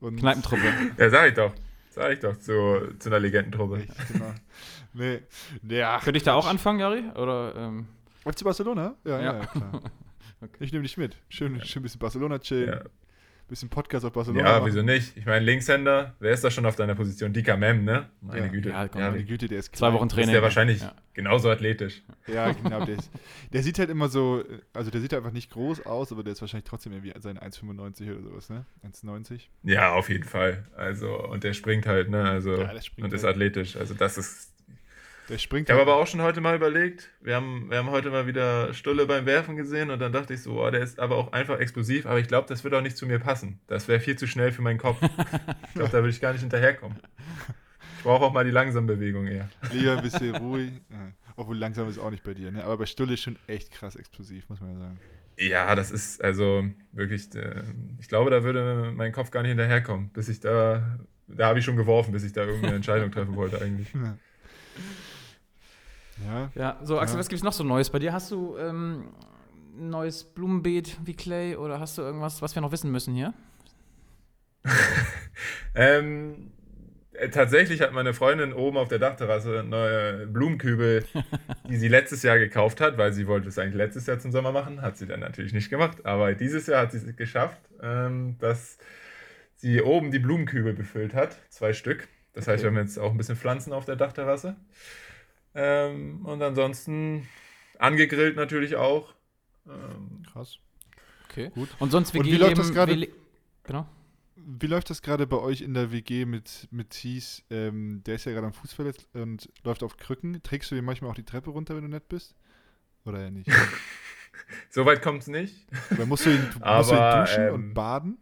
und Kneipentruppe. Ja, sag ich doch. Sag ich doch zu, zu einer Legendentruppe. Genau. Nee, ja. Könnte ich da auch anfangen, Jari? Oder, ähm, FC Barcelona? Ja, ja, Ja. ja klar. Okay. Ich nehme dich mit. Schön, schön ein bisschen Barcelona chillen, Ja, bisschen Podcast auf Barcelona. ja machen. wieso nicht? Ich meine, Linkshänder, wer ist da schon auf deiner Position? Dika Mem, ne? Meine Ja. Güte. Ja, komm, Ja, Meine Güte, der ist zwei klein. Wochen ist Training. der wahrscheinlich Ja. genauso athletisch. Ja, genau. Der, ist, der sieht halt immer so, also der sieht einfach nicht groß aus, aber der ist wahrscheinlich trotzdem irgendwie seine 1,95 oder sowas, ne? 1,90. Ja, auf jeden Fall. Also, und der springt halt, ne? Also, Ja, der springt und ist halt. athletisch. Also, das ist. Der springt Ich habe aber auch schon heute mal überlegt, wir haben, wir haben heute mal wieder Stulle beim Werfen gesehen und dann dachte ich so, oh, der ist aber auch einfach explosiv, aber ich glaube, das wird auch nicht zu mir passen. Das wäre viel zu schnell für meinen Kopf. Ich glaube, da würde ich gar nicht hinterherkommen. Ich brauche auch mal die langsame Bewegung eher. lieber ein bisschen ruhig. Obwohl langsam ist auch nicht bei dir, ne? Aber bei Stulle ist schon echt krass explosiv, muss man ja sagen. Ja, das ist also wirklich, äh, ich glaube, da würde mein Kopf gar nicht hinterherkommen, bis ich da, da habe ich schon geworfen, bis ich da irgendeine Entscheidung treffen wollte eigentlich. Ja. Ja, so, Axel, Ja. was gibt's noch so Neues bei dir? Hast du ähm, ein neues Blumenbeet wie Clay oder hast du irgendwas, was wir noch wissen müssen hier? Ähm, äh, tatsächlich hat meine Freundin oben auf der Dachterrasse neue Blumenkübel, die sie letztes Jahr gekauft hat, weil sie wollte es eigentlich letztes Jahr zum Sommer machen, hat sie dann natürlich nicht gemacht. Aber dieses Jahr hat sie es geschafft, ähm, dass sie oben die Blumenkübel befüllt hat, zwei Stück. Das heißt, wir haben jetzt auch ein bisschen Pflanzen auf der Dachterrasse. Ähm, und ansonsten angegrillt natürlich auch. Ähm, Krass. Okay. Gut. Und sonst Und wie läuft das gerade? Genau. Wie läuft das gerade bei euch in der WG mit, mit Thies? Ähm, der ist ja gerade am Fuß verletzt und läuft auf Krücken. Trägst du ihn manchmal auch die Treppe runter, wenn du nett bist? Oder ja nicht? Soweit kommt es nicht. Oder musst du ihn, musst du ihn Aber, duschen ähm, und baden?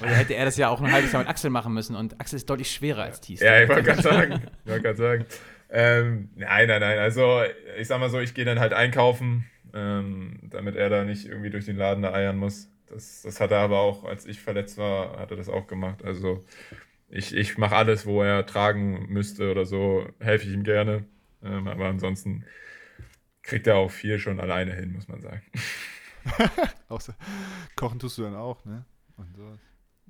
Oder hätte er das ja auch ein halbes Jahr mit Axel machen müssen und Axel ist deutlich schwerer als Thies. Ja, ich wollte gerade sagen. Ich wollte gerade sagen. Ähm, nein, nein, nein. Also, ich sag mal so, ich gehe dann halt einkaufen, ähm, damit er da nicht irgendwie durch den Laden da eiern muss. Das, das hat er aber auch, als ich verletzt war, hat er das auch gemacht. Also, ich, ich mache alles, wo er tragen müsste oder so, helfe ich ihm gerne. Ähm, aber ansonsten kriegt er auch viel schon alleine hin, muss man sagen. Außer, kochen tust du dann auch, ne? Und so.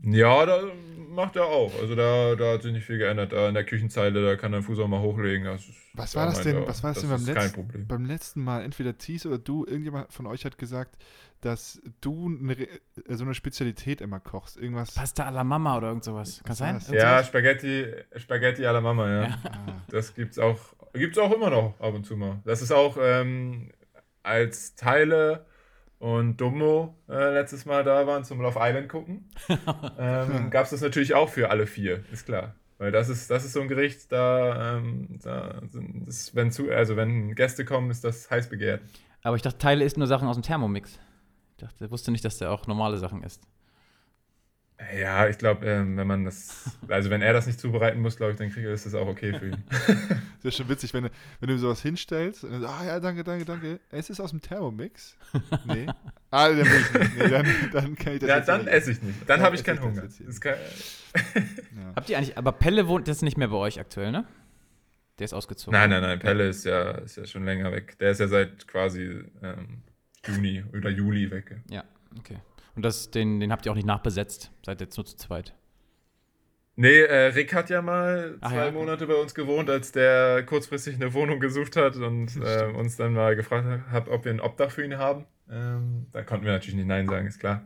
Ja, da macht er auch. Also da, da hat sich nicht viel geändert. Da in der Küchenzeile, da kann er den Fuß auch mal hochlegen. Das Was da war das meint denn, er, was war das denn das beim, ist kein letzten, Problem. beim letzten Mal? Entweder Thies oder du, irgendjemand von euch hat gesagt, dass du eine, Re- äh, so eine Spezialität immer kochst. Irgendwas. Pasta alla Mama oder irgend sowas. Kann Was sein? Ja, sowas? Spaghetti, Spaghetti alla Mama, ja. Ja. Ah, Das gibt's auch, gibt's auch immer noch ab und zu mal. Das ist auch ähm, als Teile und Dumbo äh, letztes Mal da waren zum Love Island gucken, ähm, gab es das natürlich auch für alle vier, ist klar. Weil das ist, das ist so ein Gericht, da, ähm, da sind, das, wenn zu, also wenn Gäste kommen, ist das heiß begehrt. Aber ich dachte, Teile isst nur Sachen aus dem Thermomix. Ich dachte, wusste nicht, dass der auch normale Sachen isst. Ja, ich glaube, ähm, wenn man das, also wenn er das nicht zubereiten muss, glaube ich, dann kriege ist das auch okay für ihn. das ist schon witzig, wenn, du- wenn du sowas hinstellst und dann, ah ja, danke, danke, danke. Es ist aus dem Thermomix. Nee. Ah, dann will ich nicht. Nee, dann, dann kann ich das ja, jetzt dann nicht. esse ich nicht. Dann Dann habe ich keinen ich Hunger. ist kein, Ja. Habt ihr eigentlich, aber Pelle wohnt jetzt nicht mehr bei euch aktuell, ne? Der ist ausgezogen. Nein, nein, nein, Pelle ist ja, ist ja schon länger weg. Der ist ja seit quasi ähm, Juni oder Juli weg. Ja, okay. Und das, den, den habt ihr auch nicht nachbesetzt. Seid jetzt nur zu zweit. Nee, äh, Rick hat ja mal Ach zwei ja, okay. Monate bei uns gewohnt, als der kurzfristig eine Wohnung gesucht hat und äh, uns dann mal gefragt hat, ob wir ein Obdach für ihn haben. Ähm, da konnten wir natürlich nicht Nein sagen, ist klar.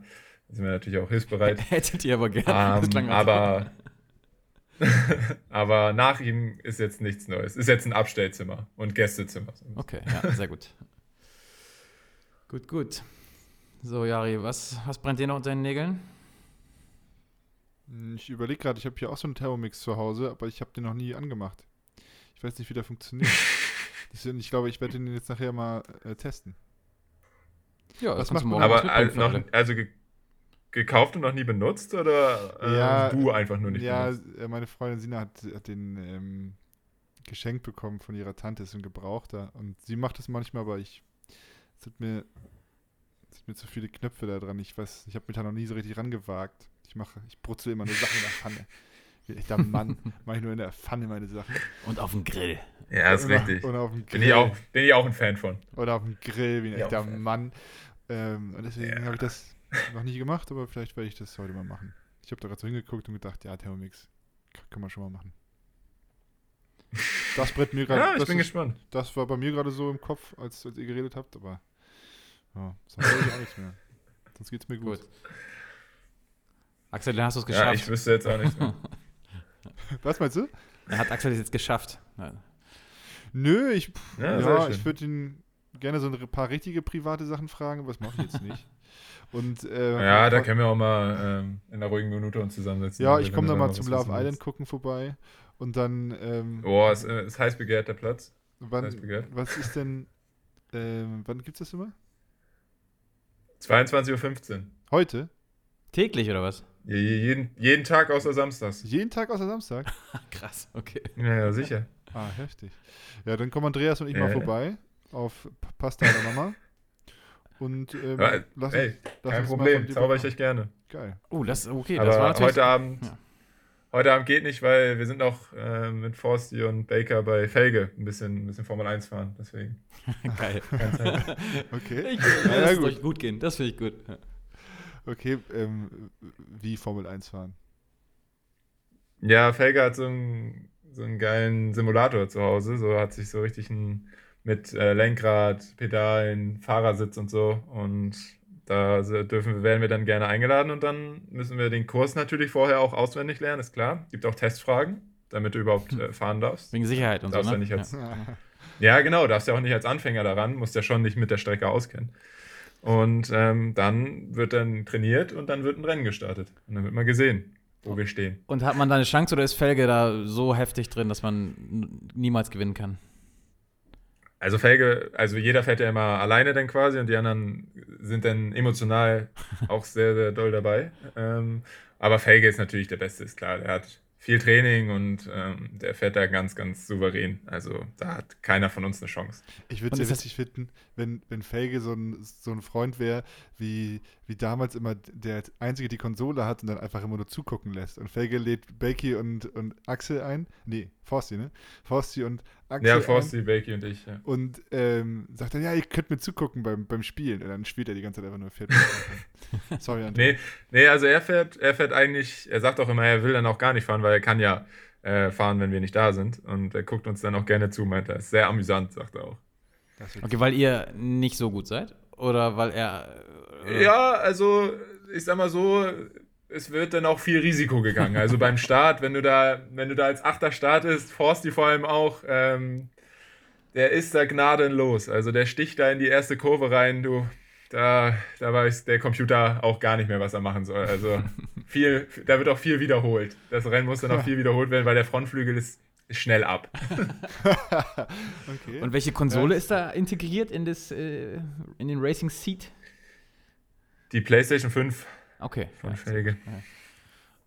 Da sind wir natürlich auch hilfsbereit. Hättet ihr aber gerne. Klang Ähm, aber, aber nach ihm ist jetzt nichts Neues. Ist jetzt ein Abstellzimmer und Gästezimmer. Okay, ja, sehr gut. gut, gut. So, Jari, was, was brennt dir noch unter den Nägeln? Hm, Ich überlege gerade, ich habe hier auch so einen Thermomix zu Hause, aber ich habe den noch nie angemacht. Ich weiß nicht, wie der funktioniert. Deswegen, ich glaube, ich werde den jetzt nachher mal äh, testen. Ja, du macht man- morgen Aber was mitbringen al- für noch, also ge gekauft und noch nie benutzt oder äh, Ja, du einfach nur nicht ja, benutzt? äh, meine Freundin Sina hat, hat den ähm, geschenkt bekommen von ihrer Tante, ist ein Gebrauchter. Und sie macht es manchmal, aber ich. Es sind mir, mir zu viele Knöpfe da dran. Ich weiß, ich habe mich da noch nie so richtig rangewagt. Ich mache, ich brutzel immer nur Sachen in der Pfanne. Wie ein echter Mann mache ich nur in der Pfanne meine Sachen. Und auf dem Grill. Ja, ist Oder- richtig. Oder auf dem Grill. Bin ich, auch, bin ich auch ein Fan von. Oder auf dem Grill, wie ein echter Mann. Ähm, und deswegen Ja. habe ich das noch nie gemacht, aber vielleicht werde ich das heute mal machen. Ich habe da gerade so hingeguckt und gedacht, ja, Thermomix kann man schon mal machen. Das brennt mir gerade. Ja, ich das, bin ist- gespannt. das war bei mir gerade so im Kopf, als, als ihr geredet habt, aber ja, sonst habe ich auch nichts mehr. Sonst geht's mir gut. Gut. Axel, dann hast du es Ja, geschafft. ich wüsste jetzt auch nicht mehr. Was meinst du? Dann hat Axel es jetzt geschafft. Ja. Nö, ich, Ja, ja, ich würde ihn gerne so ein paar richtige private Sachen fragen, aber das mache ich jetzt nicht. Und, äh, Ja, da können wir auch mal ähm, in einer ruhigen Minute uns zusammensetzen. Ja, ich komme dann mal zum Love willst. Island gucken vorbei. Und dann, ähm, Oh, ist, äh, ist heiß begehrt der Platz. wann, heiß begehrt. was ist denn, ähm, wann gibt's das immer? 22.15 Uhr. Heute? Täglich oder was? Je- je- Jeden, jeden Tag außer Samstags. Jeden Tag außer Samstag? Krass, okay. Ja, ja, sicher. Ah, heftig. Ja, dann kommen Andreas und ich Ja, mal ja. vorbei auf Pasta der Mama. Und ähm, Ja, lass ey, lass Kein uns mal von Problem, zauber ich euch gerne. Geil. Oh, das, okay, das war Aber natürlich. heute Abend, Ja. Heute Abend geht nicht, weil wir sind noch äh, mit Forsti und Baker bei Felge ein bisschen, ein bisschen Formel 1 fahren. Deswegen. Geil. Okay. Ich, Ja, das gut. wird euch gut gehen, das finde ich gut. Ja. Okay, ähm, wie Formel 1 fahren. Ja, Felge hat so einen, so einen geilen Simulator zu Hause. So hat sich so richtig ein, mit äh, Lenkrad, Pedalen, Fahrersitz und so. Und da so dürfen, werden wir dann gerne eingeladen und dann müssen wir den Kurs natürlich vorher auch auswendig lernen, ist klar. Gibt auch Testfragen, damit du überhaupt äh, fahren darfst. Wegen Sicherheit und so. Darfst ja Ne? nicht als, ja. Ja, genau, darfst ja auch nicht als Anfänger daran, musst ja schon nicht mit der Strecke auskennen. Und ähm, dann wird dann trainiert und dann wird ein Rennen gestartet. Und dann wird mal gesehen, wo wir stehen. Und hat man da eine Chance oder ist Felge da so heftig drin, dass man niemals gewinnen kann? Also Felge, also jeder fährt ja immer alleine dann quasi und die anderen sind dann emotional auch sehr, sehr doll dabei. Ähm, aber Felge ist natürlich der Beste, ist klar. Der hat viel Training und ähm, der fährt da ganz, ganz souverän. Also da hat keiner von uns eine Chance. Ich würde es witzig finden, wenn, wenn Felge so ein, so ein Freund wäre, wie, wie damals immer der Einzige die Konsole hat und dann einfach immer nur zugucken lässt. Und Felge lädt Becky und, und Axel ein. Nee, Forsti, ne? Forsti und Axel Ja. Forsti, Bakey und ich. Ja. Und ähm, sagt dann, ja, ihr könnt mir zugucken beim, beim Spielen. Und dann spielt er die ganze Zeit einfach nur Pferd. Sorry, André. Nee, nee, also er fährt, er fährt eigentlich, er sagt auch immer, er will dann auch gar nicht fahren, weil er kann ja äh, fahren, wenn wir nicht da sind. Und er guckt uns dann auch gerne zu, meint er. Ist sehr amüsant, sagt er auch. Okay, weil ihr nicht so gut seid? Oder weil er. äh, Ja, also ich sag mal so, es wird dann auch viel Risiko gegangen. Also beim Start, wenn du da, wenn du da als Achter startest, Forsti vor allem auch, ähm, der ist da gnadenlos. Also der sticht da in die erste Kurve rein, du, da, da weiß der Computer auch gar nicht mehr, was er machen soll. Also viel, da wird auch viel wiederholt. Das Rennen muss dann auch viel wiederholt werden, weil der Frontflügel ist, schnell ab. okay. Und welche Konsole ist da integriert in, das, äh, in den Racing Seat? Die PlayStation 5 Okay. von Ja. Felge.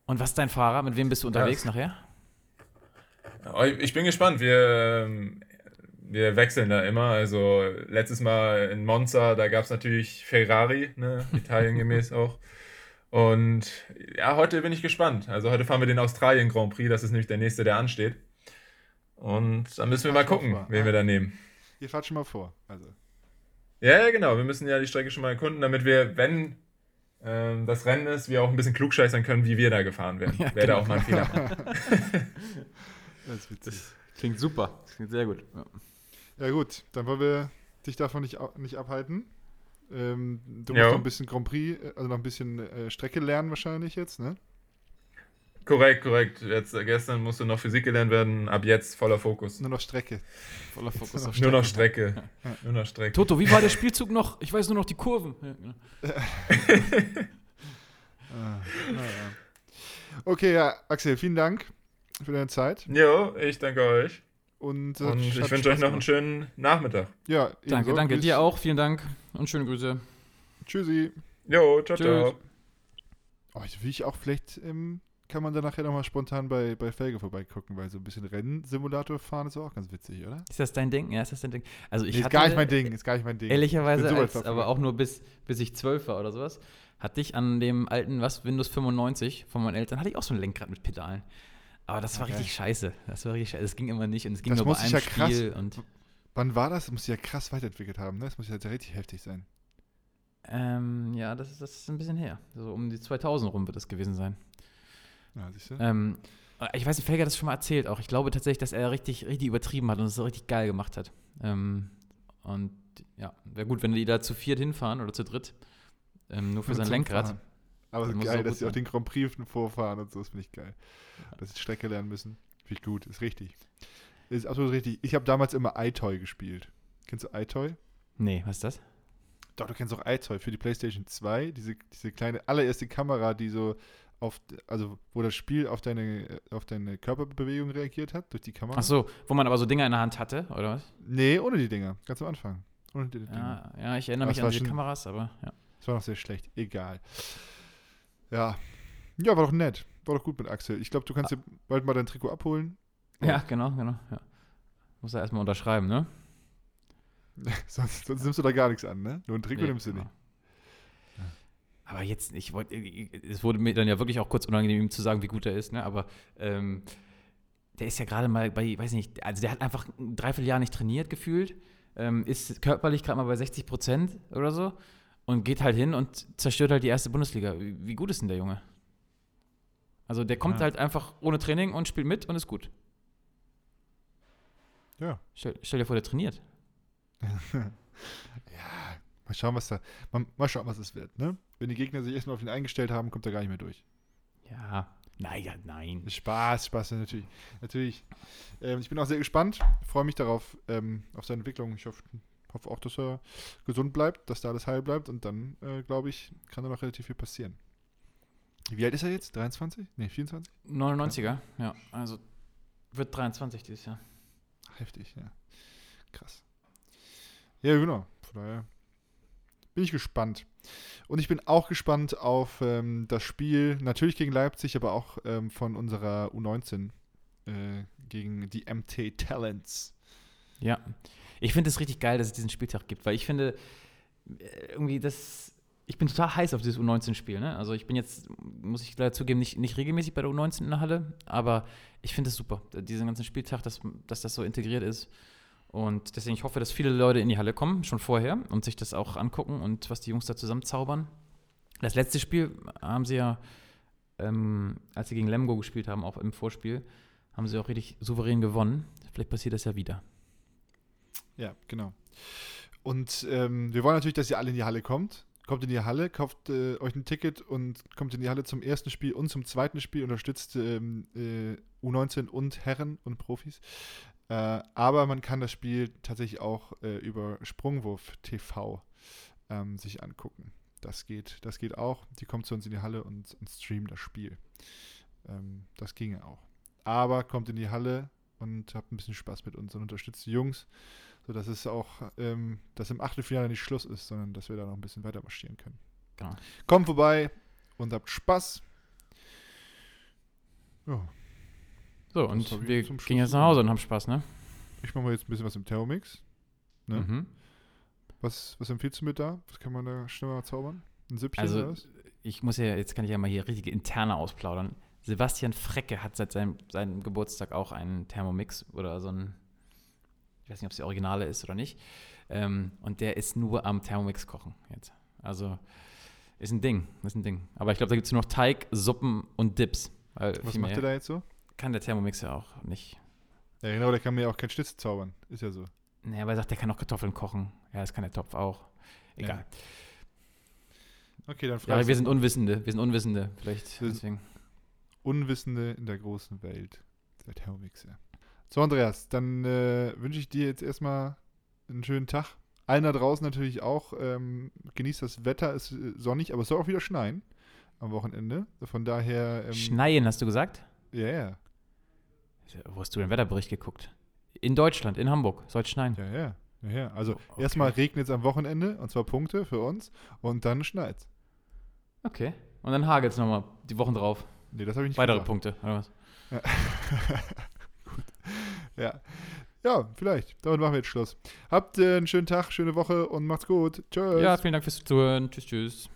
Und was ist dein Fahrer? Mit wem bist du unterwegs Ja. nachher? Oh, Ich bin gespannt. Wir, wir wechseln da immer. Also letztes Mal in Monza, da gab es natürlich Ferrari, ne? Italien gemäß auch. Und ja, heute bin ich gespannt. Also heute fahren wir den Australien Grand Prix. Das ist nämlich der nächste, der ansteht. Und dann müssen wir mal gucken, mal. wen wir da nehmen. Ihr fahrt schon mal vor. Also. Ja, ja, genau. Wir müssen ja die Strecke schon mal erkunden, damit wir, wenn ähm, das Rennen ist, wir auch ein bisschen klugscheißern können, wie wir da gefahren werden. Ja, Wer da genau. auch mal einen Fehler macht. Das ist witzig. Klingt super. Klingt sehr gut. Ja. Ja gut, dann wollen wir dich davon nicht, nicht abhalten. Ähm, du musst noch ein bisschen Grand Prix, äh, also noch ein bisschen äh, Strecke lernen wahrscheinlich jetzt, ne? Korrekt, korrekt. Jetzt, äh, gestern musste noch Physik gelernt werden, ab jetzt voller Fokus. Nur noch Strecke. Voller Fokus auf Nur noch Strecke. Strecke. Nur noch Strecke. Toto, wie war der Spielzug noch? Ich weiß nur noch die Kurven. Ja, genau. Ah, naja. Okay, ja, Axel, vielen Dank für deine Zeit. Jo, ich danke euch. Und, äh, Und ich wünsche euch noch einen schönen Nachmittag. Ja, Danke, danke. Grüß- Dir auch. Vielen Dank und schöne Grüße. Tschüssi. Jo, ciao, Tschüss. ciao. Oh, ich will ich auch vielleicht, ähm, kann man da nachher nochmal spontan bei, bei Felge vorbeigucken, weil so ein bisschen Rennsimulator fahren ist auch ganz witzig, oder? Ist das dein Ding? Ja, ist das dein Ding? Also ich Nee, ist hatte, gar nicht mein Ding, ist gar nicht mein Ding. Ehrlicherweise, als, aber auch nur bis, bis ich zwölf war oder sowas, hatte ich an dem alten, was, Windows 95 von meinen Eltern, hatte ich auch so ein Lenkrad mit Pedalen. Aber das war Okay. richtig scheiße. Das war richtig scheiße. Es ging immer nicht und es ging Das nur bei einem ja krass- Spiel. Und, Wann war das? Das muss sich ja krass weiterentwickelt haben, ne? Das muss ja richtig heftig sein. ähm, ja, das ist, das ist ein bisschen her. So um die 2000 rum wird das gewesen sein. Ja, siehst du? Ähm, ich weiß nicht, Felger hat das schon mal erzählt auch. Ich glaube tatsächlich, dass er richtig, richtig übertrieben hat und es so richtig geil gemacht hat. Ähm, und ja, wäre gut, wenn die da zu viert hinfahren oder zu dritt. Ähm, nur für sein Lenkrad. Fahren. Aber Das geil, dass sie auch den Grand Prix vorfahren und so, das finde ich geil. Dass sie Strecke lernen müssen. Finde ich gut, ist richtig. Ist absolut richtig. Ich habe damals immer iToy gespielt. Kennst du iToy? Nee, was ist das? Doch, du kennst auch iToy für die PlayStation 2. Diese, diese kleine allererste Kamera, die so auf, also wo das Spiel auf deine, auf deine Körperbewegung reagiert hat, durch die Kamera. Ach so, wo man aber so Dinger in der Hand hatte, oder was? Nee, ohne die Dinger. Ganz am Anfang. Ohne die Dinger. Ja, ja ich erinnere mich an schon- Kameras, aber ja. Das war noch sehr schlecht. Egal. Ja. Ja, war doch nett. War doch gut mit Axel. Ich glaube, du kannst dir bald mal dein Trikot abholen. Ja, genau, genau. Ja. Muss er erstmal unterschreiben, ne? sonst, sonst nimmst du da gar nichts an, ne? Nur ein Trikot Nee, nimmst du genau. nicht. Aber jetzt, ich wollte, es wurde mir dann ja wirklich auch kurz unangenehm, ihm zu sagen, wie gut er ist, ne? Aber ähm, der ist ja gerade mal bei, weiß nicht, also der hat einfach ein Dreivierteljahr nicht trainiert gefühlt, ähm, ist körperlich gerade mal bei 60 Prozent oder so und geht halt hin und zerstört halt die erste Bundesliga. Wie, wie gut ist denn der Junge? Also der kommt Ja. halt einfach ohne Training und spielt mit und ist gut. Ja. Stell, stell dir vor, der trainiert. Ja, mal schauen, was da. Mal, mal schauen, was es wird, ne? Wenn die Gegner sich erstmal auf ihn eingestellt haben, kommt er gar nicht mehr durch. Ja, naja, nein. Spaß, Spaß, natürlich. Natürlich. Ähm, ich bin auch sehr gespannt. Freue mich darauf, ähm, auf seine Entwicklung. Ich hoffe, hoffe auch, dass er gesund bleibt, dass da alles heil bleibt und dann, äh, glaube ich, kann da noch relativ viel passieren. Wie alt ist er jetzt? 23? Nee, 24? 99er, ja, also wird 23 dieses Jahr. Heftig, ja. Krass. Ja, genau. Von daher bin ich gespannt. Und ich bin auch gespannt auf ähm, das Spiel, natürlich gegen Leipzig, aber auch ähm, von unserer U19 äh, gegen die MT Talents. Ja, ich finde es richtig geil, dass es diesen Spieltag gibt, weil ich finde, äh, irgendwie das, ich bin total heiß auf dieses U19-Spiel. Ne? Also ich bin jetzt, muss ich leider zugeben, nicht, nicht regelmäßig bei der U19 in der Halle, aber ich finde es super, diesen ganzen Spieltag, dass, dass das so integriert ist. Und deswegen, ich hoffe, dass viele Leute in die Halle kommen, schon vorher, und sich das auch angucken und was die Jungs da zusammenzaubern. Das letzte Spiel haben sie ja, ähm, als sie gegen Lemgo gespielt haben, auch im Vorspiel, haben sie auch richtig souverän gewonnen. Vielleicht passiert das ja wieder. Ja, genau. Und ähm, wir wollen natürlich, dass ihr alle in die Halle kommt. Kommt in die Halle, kauft äh, euch ein Ticket und kommt in die Halle zum ersten Spiel und zum zweiten Spiel, unterstützt ähm, äh, U19 und Herren und Profis. Äh, aber man kann das Spiel tatsächlich auch äh, über Sprungwurf TV ähm, sich angucken. Das geht, das geht auch. Die kommt zu uns in die Halle und, und streamt das Spiel. Ähm, das ginge auch. Aber kommt in die Halle und habt ein bisschen Spaß mit uns und unterstützt die Jungs, sodass es auch, ähm, dass im Achtelfinale nicht Schluss ist, sondern dass wir da noch ein bisschen weiter marschieren können. Genau. Kommt vorbei und habt Spaß. Ja, So, und wir Schluss gehen jetzt nach Hause und haben Spaß, ne? ich mache mal jetzt ein bisschen was im Thermomix. Ne? Mhm. Was, was empfiehlst du mir da? Was kann man da schnell mal zaubern? Ein Süppchen Also, oder was? Ich muss ja, jetzt kann ich ja mal hier richtige interne ausplaudern. Sebastian Frecke hat seit seinem, seinem Geburtstag auch einen Thermomix oder so ein, ich weiß nicht, ob es der Originale ist oder nicht. Ähm, und der ist nur am Thermomix kochen jetzt. Also ist ein Ding, ist ein Ding. Aber ich glaube, da gibt es nur noch Teig, Suppen und Dips. Was macht der da jetzt so? Kann der Thermomix ja auch nicht. Ja, genau, der kann mir auch kein Schnitzel zaubern. Ist ja so. Naja, aber er sagt, der kann auch Kartoffeln kochen. Ja, das kann der Topf auch. Egal. Okay, dann Ja, frage aber wir sind Unwissende. Wir sind Unwissende. Vielleicht deswegen. Unwissende in der großen Welt. Der Thermomixer. So, Andreas, dann äh, wünsche ich dir jetzt erstmal einen schönen Tag. Allen da draußen natürlich auch. Ähm, genießt das Wetter, ist äh, sonnig, aber es soll auch wieder schneien am Wochenende. Von daher. Ähm, Schneien, hast du gesagt? Ja, ja. Wo hast du den Wetterbericht geguckt? In Deutschland, in Hamburg, soll es schneien. Ja, ja. ja, ja. Also Okay. erstmal regnet es am Wochenende, und zwar Punkte für uns, und dann schneit Okay. Und dann hagelt es nochmal die Wochen drauf. Nee, das habe ich nicht Weitere gesagt. Punkte, oder was? Gut. Ja. Ja, vielleicht. Damit machen wir jetzt Schluss. Habt einen schönen Tag, schöne Woche und macht's gut. Tschüss. Ja, vielen Dank fürs Zuhören. Tschüss, tschüss.